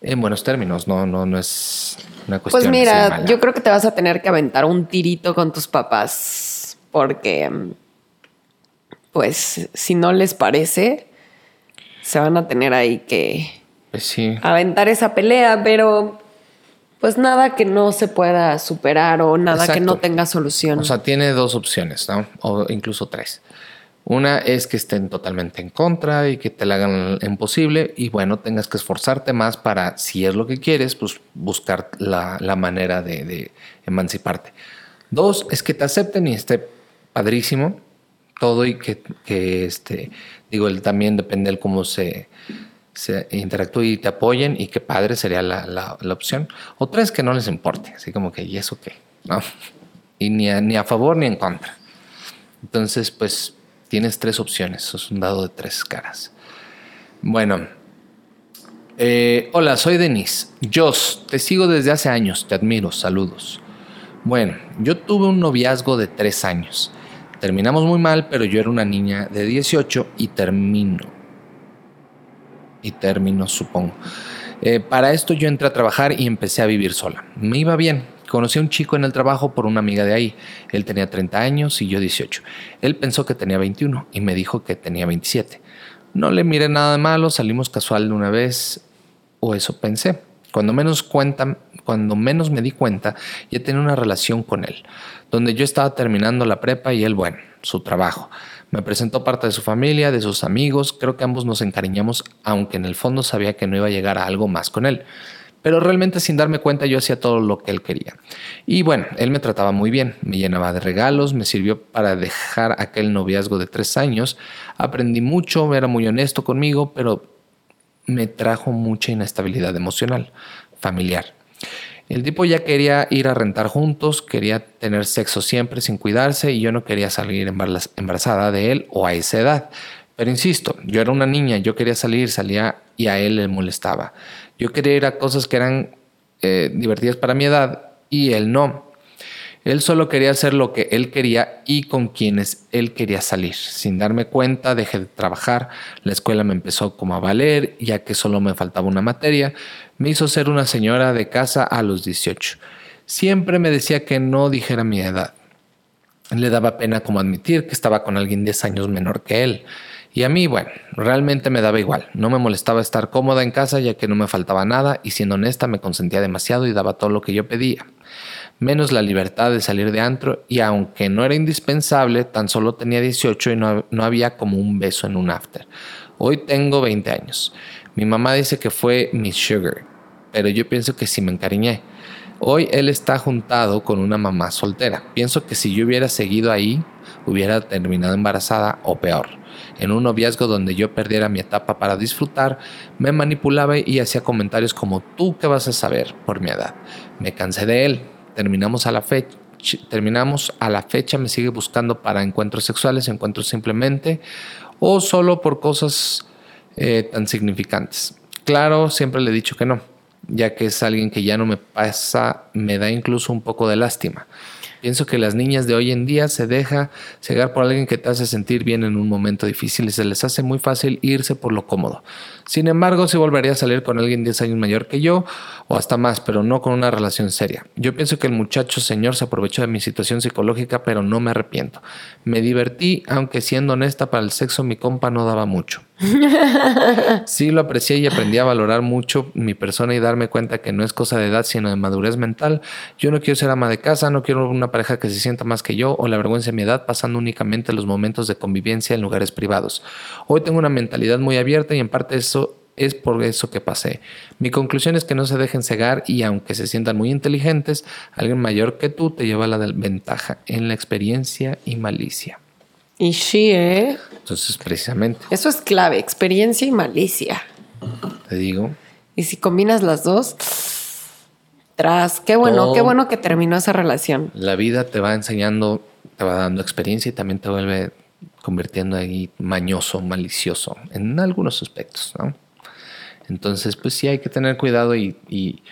en buenos términos, no, no, no es una cuestión. Pues mira, mala. yo creo que te vas a tener que aventar un tirito con tus papás porque, pues, si no les parece, se van a tener ahí que Pues sí. aventar esa pelea, pero pues nada que no se pueda superar o nada que no tenga solución. O sea, tiene dos opciones, ¿no? O incluso tres. Una es que estén totalmente en contra y que te la hagan imposible y bueno, tengas que esforzarte más para, si es lo que quieres, pues buscar la, manera de, emanciparte. Dos es que te acepten y esté padrísimo todo y que, que este, digo, él también depende de cómo se, se interactúe y te apoyen y qué padre sería la, la, opción. Otra es que no les importe, así como que, ¿y eso qué? ¿No? Y ni ni a favor ni en contra. Entonces, pues Tienes tres opciones, es un dado de tres caras. Bueno, eh, hola, soy Denise. Jos, te sigo desde hace años, te admiro, saludos. Bueno, yo tuve un noviazgo de tres años. Terminamos muy mal, pero yo era una niña de 18 y termino. Y termino, supongo. Eh, para esto yo entré a trabajar y empecé a vivir sola. Me iba bien, Conocí a un chico en el trabajo por una amiga de ahí. Él tenía 30 años y yo 18. Él pensó que tenía 21 y me dijo que tenía 27. No le miré nada de malo, salimos casual de una vez, o eso pensé. Cuando menos, cuenta, cuando menos me di cuenta, ya tenía una relación con él, donde yo estaba terminando la prepa y él, bueno, su trabajo. Me presentó parte de su familia, de sus amigos, creo que ambos nos encariñamos, aunque en el fondo sabía que no iba a llegar a algo más con él pero realmente sin darme cuenta yo hacía todo lo que él quería. Y bueno, él me trataba muy bien, me llenaba de regalos, me sirvió para dejar aquel noviazgo de tres años, aprendí mucho, era muy honesto conmigo, pero me trajo mucha inestabilidad emocional, familiar. El tipo ya quería ir a rentar juntos, quería tener sexo siempre sin cuidarse y yo no quería salir embarazada de él o a esa edad. Pero insisto, yo era una niña, yo quería salir, salía y a él le molestaba. Yo quería ir a cosas que eran eh, divertidas para mi edad y él no. Él solo quería hacer lo que él quería y con quienes él quería salir. Sin darme cuenta, dejé de trabajar. La escuela me empezó como a valer, ya que solo me faltaba una materia. Me hizo ser una señora de casa a los 18. Siempre me decía que no dijera mi edad. Le daba pena como admitir que estaba con alguien 10 años menor que él. Y a mí, bueno, realmente me daba igual. No me molestaba estar cómoda en casa ya que no me faltaba nada y siendo honesta me consentía demasiado y daba todo lo que yo pedía. Menos la libertad de salir de antro y aunque no era indispensable, tan solo tenía 18 y no, no había como un beso en un after. Hoy tengo 20 años. Mi mamá dice que fue mi sugar, pero yo pienso que sí me encariñé. Hoy él está juntado con una mamá soltera. Pienso que si yo hubiera seguido ahí, hubiera terminado embarazada o peor. En un noviazgo donde yo perdiera mi etapa para disfrutar, me manipulaba y hacía comentarios como tú qué vas a saber por mi edad. Me cansé de él. Terminamos a la fecha. Terminamos a la fecha, me sigue buscando para encuentros sexuales, encuentros simplemente o solo por cosas eh, tan significantes. Claro, siempre le he dicho que no, ya que es alguien que ya no me pasa, me da incluso un poco de lástima. Pienso que las niñas de hoy en día se deja cegar por alguien que te hace sentir bien en un momento difícil y se les hace muy fácil irse por lo cómodo. Sin embargo, si volvería a salir con alguien 10 años mayor que yo o hasta más, pero no con una relación seria. Yo pienso que el muchacho señor se aprovechó de mi situación psicológica, pero no me arrepiento. Me divertí, aunque siendo honesta para el sexo mi compa no daba mucho. Sí lo aprecié y aprendí a valorar mucho mi persona y darme cuenta que no es cosa de edad, sino de madurez mental. Yo no quiero ser ama de casa, no quiero una pareja que se sienta más que yo o la vergüenza de mi edad pasando únicamente los momentos de convivencia en lugares privados. Hoy tengo una mentalidad muy abierta y en parte eso es por eso que pasé. Mi conclusión es que no se dejen cegar y aunque se sientan muy inteligentes, alguien mayor que tú te lleva la ventaja en la experiencia y malicia. Y sí, ¿eh? Entonces, precisamente. Eso es clave, experiencia y malicia. Te digo. Y si combinas las dos, tras, qué bueno, qué bueno que terminó esa relación. La vida te va enseñando, te va dando experiencia y también te vuelve convirtiendo ahí mañoso, malicioso en algunos aspectos, ¿no? Entonces, pues sí hay que tener cuidado y,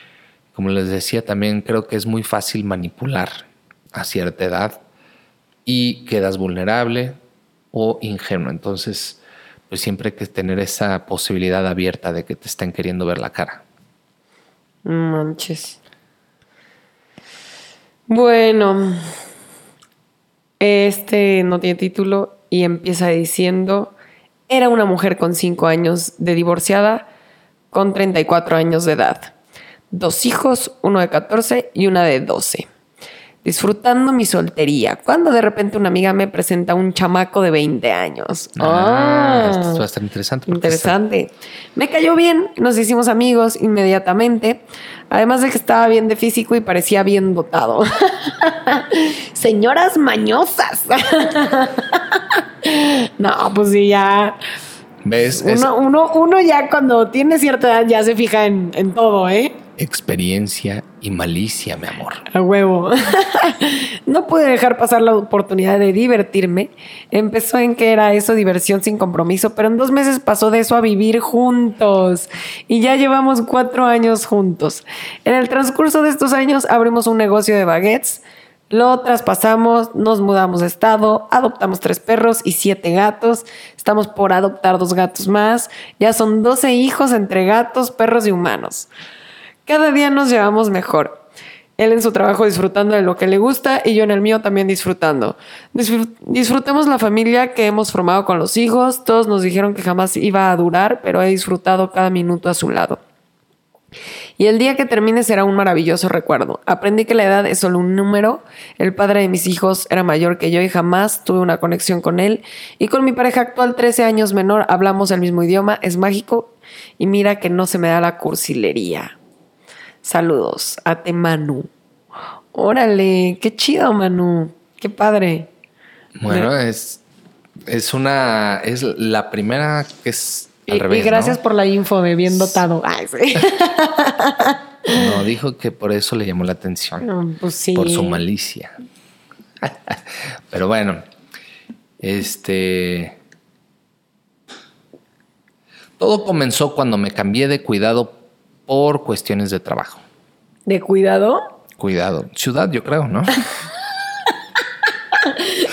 como les decía, también creo que es muy fácil manipular a cierta edad y quedas vulnerable o ingenuo. Entonces, pues siempre hay que tener esa posibilidad abierta de que te estén queriendo ver la cara. Manches. Bueno, este no tiene título y empieza diciendo, era una mujer con 5 años de divorciada con 34 años de edad. dos hijos, uno de 14 y una de 12 disfrutando mi soltería, cuando de repente una amiga me presenta un chamaco de 20 años. Ah, esto va a estar interesante. Interesante. Me cayó bien, nos hicimos amigos inmediatamente, además de que estaba bien de físico y parecía bien dotado. Señoras mañosas. no, pues sí, ya... ¿Ves? Uno, uno, ya cuando tiene cierta edad ya se fija en, en todo, ¿eh? experiencia y malicia, mi amor. A huevo. no pude dejar pasar la oportunidad de divertirme. Empezó en que era eso, diversión sin compromiso, pero en dos meses pasó de eso a vivir juntos. Y ya llevamos cuatro años juntos. En el transcurso de estos años abrimos un negocio de baguettes. Lo traspasamos, nos mudamos de estado, adoptamos tres perros y siete gatos. Estamos por adoptar dos gatos más. Ya son 12 hijos entre gatos, perros y humanos. Cada día nos llevamos mejor. Él en su trabajo disfrutando de lo que le gusta y yo en el mío también disfrutando. disfrutemos la familia que hemos formado con los hijos. Todos nos dijeron que jamás iba a durar, pero he disfrutado cada minuto a su lado. Y el día que termine será un maravilloso recuerdo. Aprendí que la edad es solo un número. El padre de mis hijos era mayor que yo y jamás tuve una conexión con él. Y con mi pareja actual, 13 años menor, hablamos el mismo idioma. Es mágico. Y mira que no se me da la cursilería. Saludos, a te Manu. Órale, qué chido, Manu. Qué padre. Bueno, es, es una. Es la primera que es al y, revés. Y gracias por la info de bien dotado. No, dijo que por eso le llamó la atención. pues sí. Por su malicia. Pero bueno, este. Todo comenzó cuando me cambié de cuidado por cuestiones de trabajo. ¿De cuidado? Cuidado. Ciudad, yo creo, ¿no?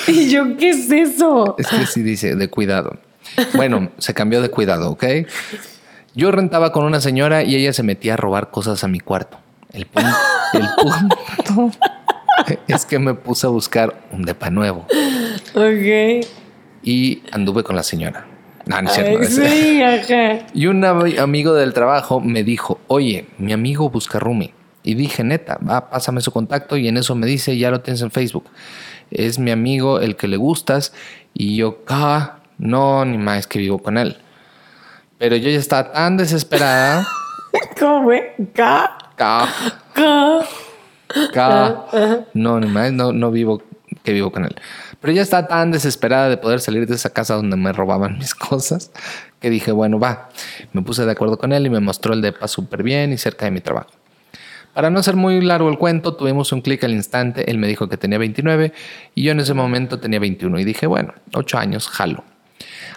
¿Y yo qué es eso? Es que sí dice de cuidado. Bueno, se cambió de cuidado, ¿ok? Yo rentaba con una señora y ella se metía a robar cosas a mi cuarto. El punto, el punto es que me puse a buscar un depa nuevo. Ok. Y anduve con la señora. No, no Sí, ajá. Y un amigo del trabajo me dijo, oye, mi amigo busca Rumi. Y dije, neta, va, pásame su contacto. Y en eso me dice, ya lo tienes en Facebook. Es mi amigo, el que le gustas. Y yo, ah, no, ni más que vivo con él. Pero yo ya estaba tan desesperada. ¿Cómo, güey? ¿Ca? Ca. Ca. No, ni más, no, no vivo, que vivo con él. Pero ya estaba tan desesperada de poder salir de esa casa donde me robaban mis cosas que dije, bueno, va. Me puse de acuerdo con él y me mostró el depa súper bien y cerca de mi trabajo. Para no ser muy largo el cuento, tuvimos un clic al instante. Él me dijo que tenía 29 y yo en ese momento tenía 21. Y dije, bueno, 8 años, jalo.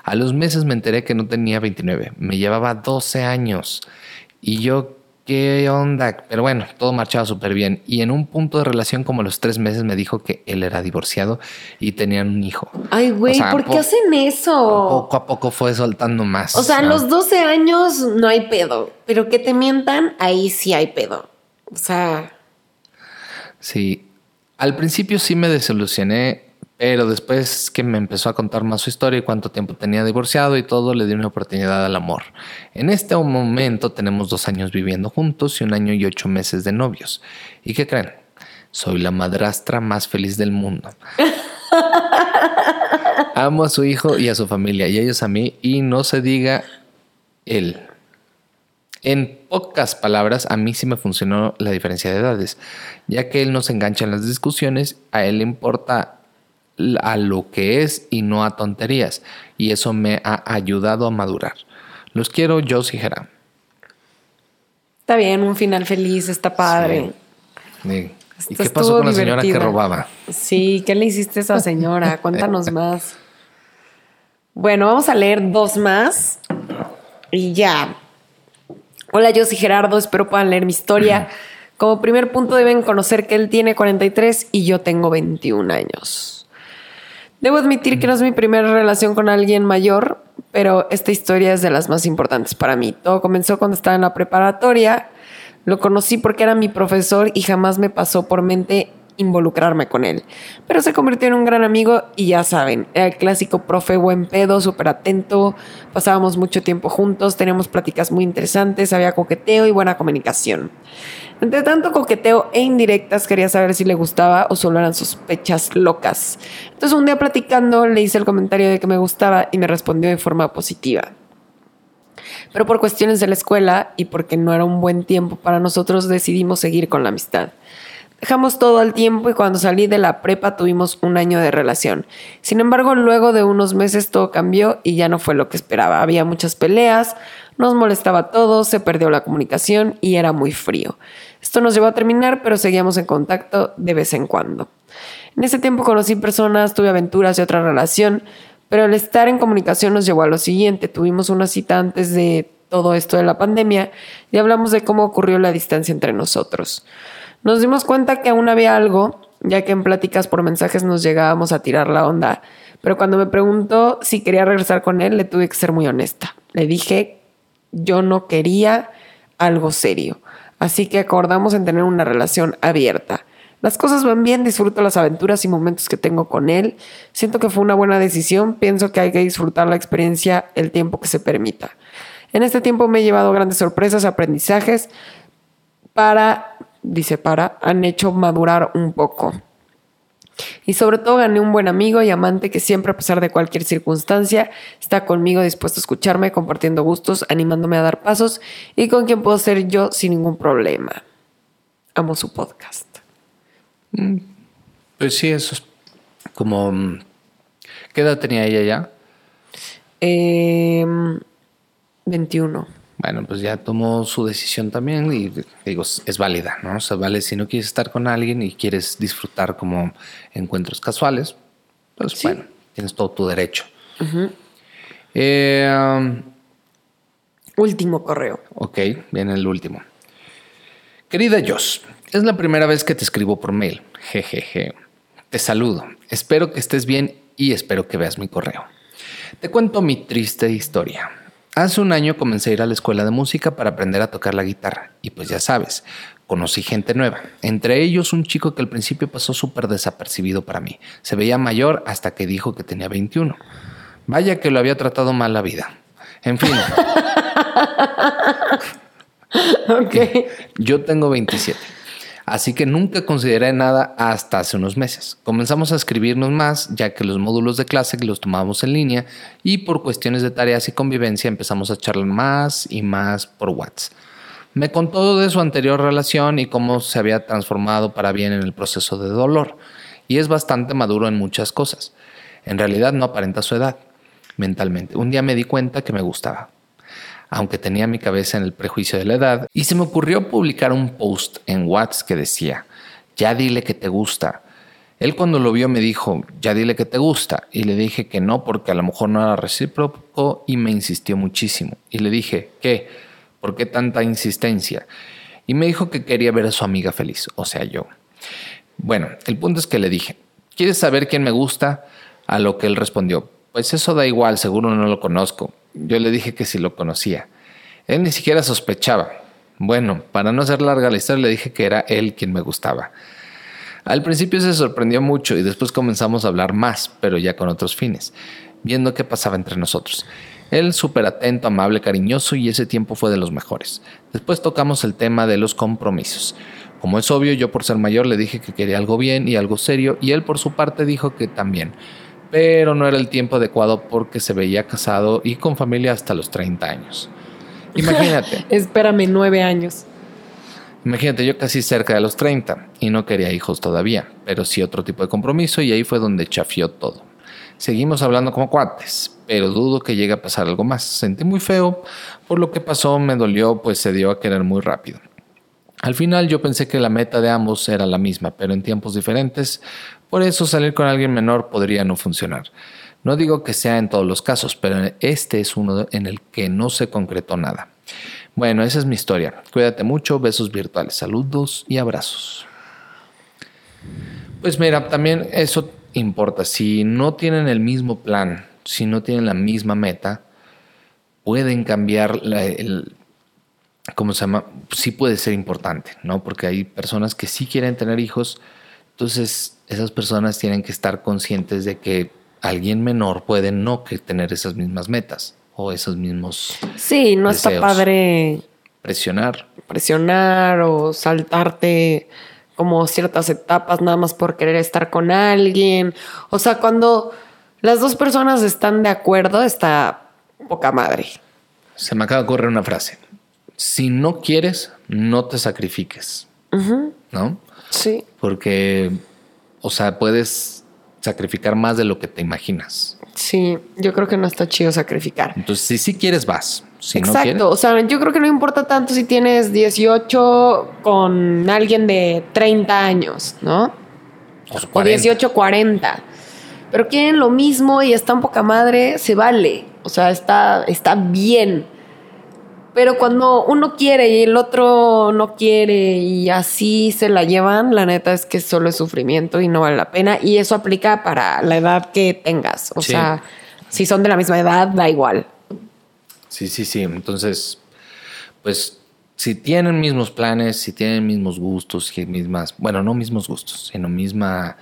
A los meses me enteré que no tenía 29, me llevaba 12 años. Y yo ¿qué onda? Pero bueno, todo marchaba súper bien. Y en un punto de relación como los tres meses me dijo que él era divorciado y tenían un hijo. Ay, güey, ¿por qué hacen eso? Poco a poco fue soltando más. O sea, a los 12 años no hay pedo, pero que te mientan, ahí sí hay pedo. O sea... Sí, al principio sí me desilusioné pero después que me empezó a contar más su historia y cuánto tiempo tenía divorciado y todo, le di una oportunidad al amor. En este momento tenemos dos años viviendo juntos y un año y ocho meses de novios. ¿Y qué creen? Soy la madrastra más feliz del mundo. Amo a su hijo y a su familia y ellos a mí y no se diga él. En pocas palabras, a mí sí me funcionó la diferencia de edades, ya que él no se engancha en las discusiones, a él le importa a lo que es y no a tonterías. Y eso me ha ayudado a madurar. Los quiero, yo y Gerard. Está bien, un final feliz, está padre. ¿Y qué pasó con la señora que robaba? Sí, ¿qué le hiciste a esa señora? Cuéntanos más. Bueno, vamos a leer dos más y ya. Hola, yo soy Gerardo, espero puedan leer mi historia. Como primer punto deben conocer que él tiene 43 y yo tengo 21 años. Debo admitir que no es mi primera relación con alguien mayor, pero esta historia es de las más importantes para mí. Todo comenzó cuando estaba en la preparatoria. Lo conocí porque era mi profesor y jamás me pasó por mente involucrarme con él. Pero se convirtió en un gran amigo y ya saben, era el clásico profe buen pedo, súper atento, pasábamos mucho tiempo juntos, teníamos pláticas muy interesantes, había coqueteo y buena comunicación. Entre tanto coqueteo e indirectas quería saber si le gustaba o solo eran sospechas locas. Entonces un día platicando le hice el comentario de que me gustaba y me respondió de forma positiva. Pero por cuestiones de la escuela y porque no era un buen tiempo para nosotros decidimos seguir con la amistad. Dejamos todo al tiempo y cuando salí de la prepa tuvimos un año de relación. Sin embargo, luego de unos meses todo cambió y ya no fue lo que esperaba. Había muchas peleas, nos molestaba todo, se perdió la comunicación y era muy frío. Esto nos llevó a terminar, pero seguíamos en contacto de vez en cuando. En ese tiempo conocí personas, tuve aventuras y otra relación, pero el estar en comunicación nos llevó a lo siguiente. Tuvimos una cita antes de todo esto de la pandemia y hablamos de cómo ocurrió la distancia entre nosotros. Nos dimos cuenta que aún había algo, ya que en pláticas por mensajes nos llegábamos a tirar la onda, pero cuando me preguntó si quería regresar con él, le tuve que ser muy honesta. Le dije, yo no quería algo serio, así que acordamos en tener una relación abierta. Las cosas van bien, disfruto las aventuras y momentos que tengo con él. Siento que fue una buena decisión, pienso que hay que disfrutar la experiencia el tiempo que se permita. En este tiempo me he llevado grandes sorpresas, aprendizajes para dice para, han hecho madurar un poco. Y sobre todo gané un buen amigo y amante que siempre, a pesar de cualquier circunstancia, está conmigo dispuesto a escucharme, compartiendo gustos, animándome a dar pasos y con quien puedo ser yo sin ningún problema. Amo su podcast. Mm, pues sí, eso es como... Mm, ¿Qué edad tenía ella ya? Eh, 21. Bueno, pues ya tomó su decisión también y digo, es válida, ¿no? O sea, vale, si no quieres estar con alguien y quieres disfrutar como encuentros casuales, pues bueno, tienes todo tu derecho. Eh, um, último correo. Ok, viene el último. Querida Joss, es la primera vez que te escribo por mail. Jejeje. Te saludo. Espero que estés bien y espero que veas mi correo. Te cuento mi triste historia. Hace un año comencé a ir a la escuela de música para aprender a tocar la guitarra y pues ya sabes, conocí gente nueva, entre ellos un chico que al principio pasó súper desapercibido para mí. Se veía mayor hasta que dijo que tenía 21. Vaya que lo había tratado mal la vida. En fin. okay. Yo tengo 27. Así que nunca consideré nada hasta hace unos meses. Comenzamos a escribirnos más, ya que los módulos de clase los tomábamos en línea y por cuestiones de tareas y convivencia empezamos a charlar más y más por WhatsApp. Me contó de su anterior relación y cómo se había transformado para bien en el proceso de dolor. Y es bastante maduro en muchas cosas. En realidad no aparenta su edad mentalmente. Un día me di cuenta que me gustaba aunque tenía mi cabeza en el prejuicio de la edad, y se me ocurrió publicar un post en WhatsApp que decía, ya dile que te gusta. Él cuando lo vio me dijo, ya dile que te gusta, y le dije que no porque a lo mejor no era recíproco y me insistió muchísimo. Y le dije, ¿qué? ¿Por qué tanta insistencia? Y me dijo que quería ver a su amiga feliz, o sea, yo. Bueno, el punto es que le dije, ¿quieres saber quién me gusta? A lo que él respondió, pues eso da igual, seguro no lo conozco. Yo le dije que si lo conocía. Él ni siquiera sospechaba. Bueno, para no hacer larga la historia, le dije que era él quien me gustaba. Al principio se sorprendió mucho y después comenzamos a hablar más, pero ya con otros fines, viendo qué pasaba entre nosotros. Él súper atento, amable, cariñoso y ese tiempo fue de los mejores. Después tocamos el tema de los compromisos. Como es obvio, yo por ser mayor le dije que quería algo bien y algo serio y él por su parte dijo que también pero no era el tiempo adecuado porque se veía casado y con familia hasta los 30 años. Imagínate. Espérame, nueve años. Imagínate, yo casi cerca de los 30 y no quería hijos todavía, pero sí otro tipo de compromiso y ahí fue donde chafió todo. Seguimos hablando como cuates, pero dudo que llegue a pasar algo más. Sentí muy feo, por lo que pasó me dolió, pues se dio a querer muy rápido. Al final yo pensé que la meta de ambos era la misma, pero en tiempos diferentes, por eso salir con alguien menor podría no funcionar. No digo que sea en todos los casos, pero este es uno en el que no se concretó nada. Bueno, esa es mi historia. Cuídate mucho, besos virtuales, saludos y abrazos. Pues mira, también eso importa. Si no tienen el mismo plan, si no tienen la misma meta, pueden cambiar el, ¿cómo se llama? Sí puede ser importante, ¿no? Porque hay personas que sí quieren tener hijos, Entonces, esas personas tienen que estar conscientes de que alguien menor puede no que tener esas mismas metas o esos mismos. Sí, no está padre Presionar. presionar o saltarte como ciertas etapas nada más por querer estar con alguien. O sea, cuando las dos personas están de acuerdo, está poca madre. Se me acaba de ocurrir una frase. Si no quieres, no te sacrifiques. ¿No? Sí. Porque, o sea, puedes sacrificar más de lo que te imaginas. Sí, yo creo que no está chido sacrificar. Entonces, si sí quieres, vas. Si no Exacto, quieres, o sea, yo creo que no importa tanto si tienes 18 con alguien de 30 años, ¿no? pues, O 40. 18, 40. Pero quieren lo mismo y están poca madre, se vale. O sea, está, está bien. Pero cuando uno quiere y el otro no quiere y así se la llevan, la neta es que solo es sufrimiento y no vale la pena. Y eso aplica para la edad que tengas. O Sí. sea, si son de la misma edad, da igual. Sí, sí, sí. Entonces, pues, si tienen mismos planes, si tienen mismos gustos, si mismas, bueno, no mismos gustos, sino misma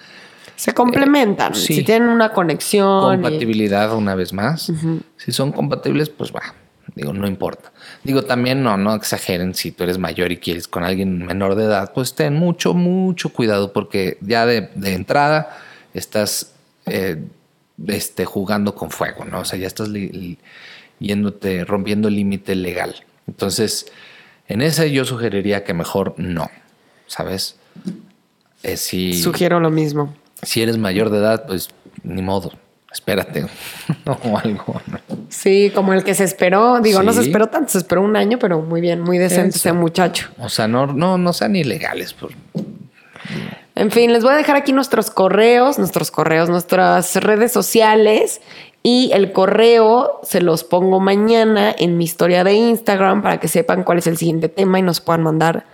Se complementan. sí. Si tienen una conexión. y- compatibilidad una vez más. Si son compatibles, pues va. Digo, no importa. Digo, también no, no exageren si tú eres mayor y quieres con alguien menor de edad, pues ten mucho, mucho cuidado porque ya de, de entrada estás eh, este, jugando con fuego, ¿no? O sea, ya estás yéndote, rompiendo el límite legal. Entonces, en ese yo sugeriría que mejor no, ¿sabes? Eh, si, Sugiero lo mismo. si eres mayor de edad, pues ni modo, espérate o algo. ¿no? Sí, como el que se esperó. Digo, no se esperó tanto, se esperó un año, pero muy bien, muy decente ese muchacho. O sea, no, no, no sean ilegales. Por... En fin, les voy a dejar aquí nuestros correos, nuestros correos, nuestras redes sociales y el correo se los pongo mañana en mi historia de Instagram para que sepan cuál es el siguiente tema y nos puedan mandar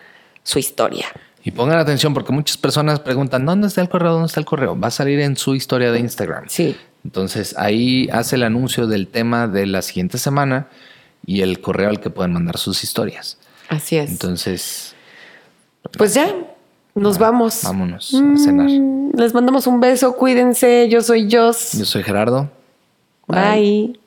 su historia. Y pongan atención porque muchas personas preguntan, ¿dónde está el correo? ¿Dónde está el correo? Va a salir en su historia de Instagram. Sí. Entonces ahí hace el anuncio del tema de la siguiente semana y el correo al que pueden mandar sus historias. Así es. Entonces, pues ya, nos vamos. vámonos a cenar. Mm, Les mandamos un beso, cuídense. Yo soy Jos. Yo soy Gerardo. Bye.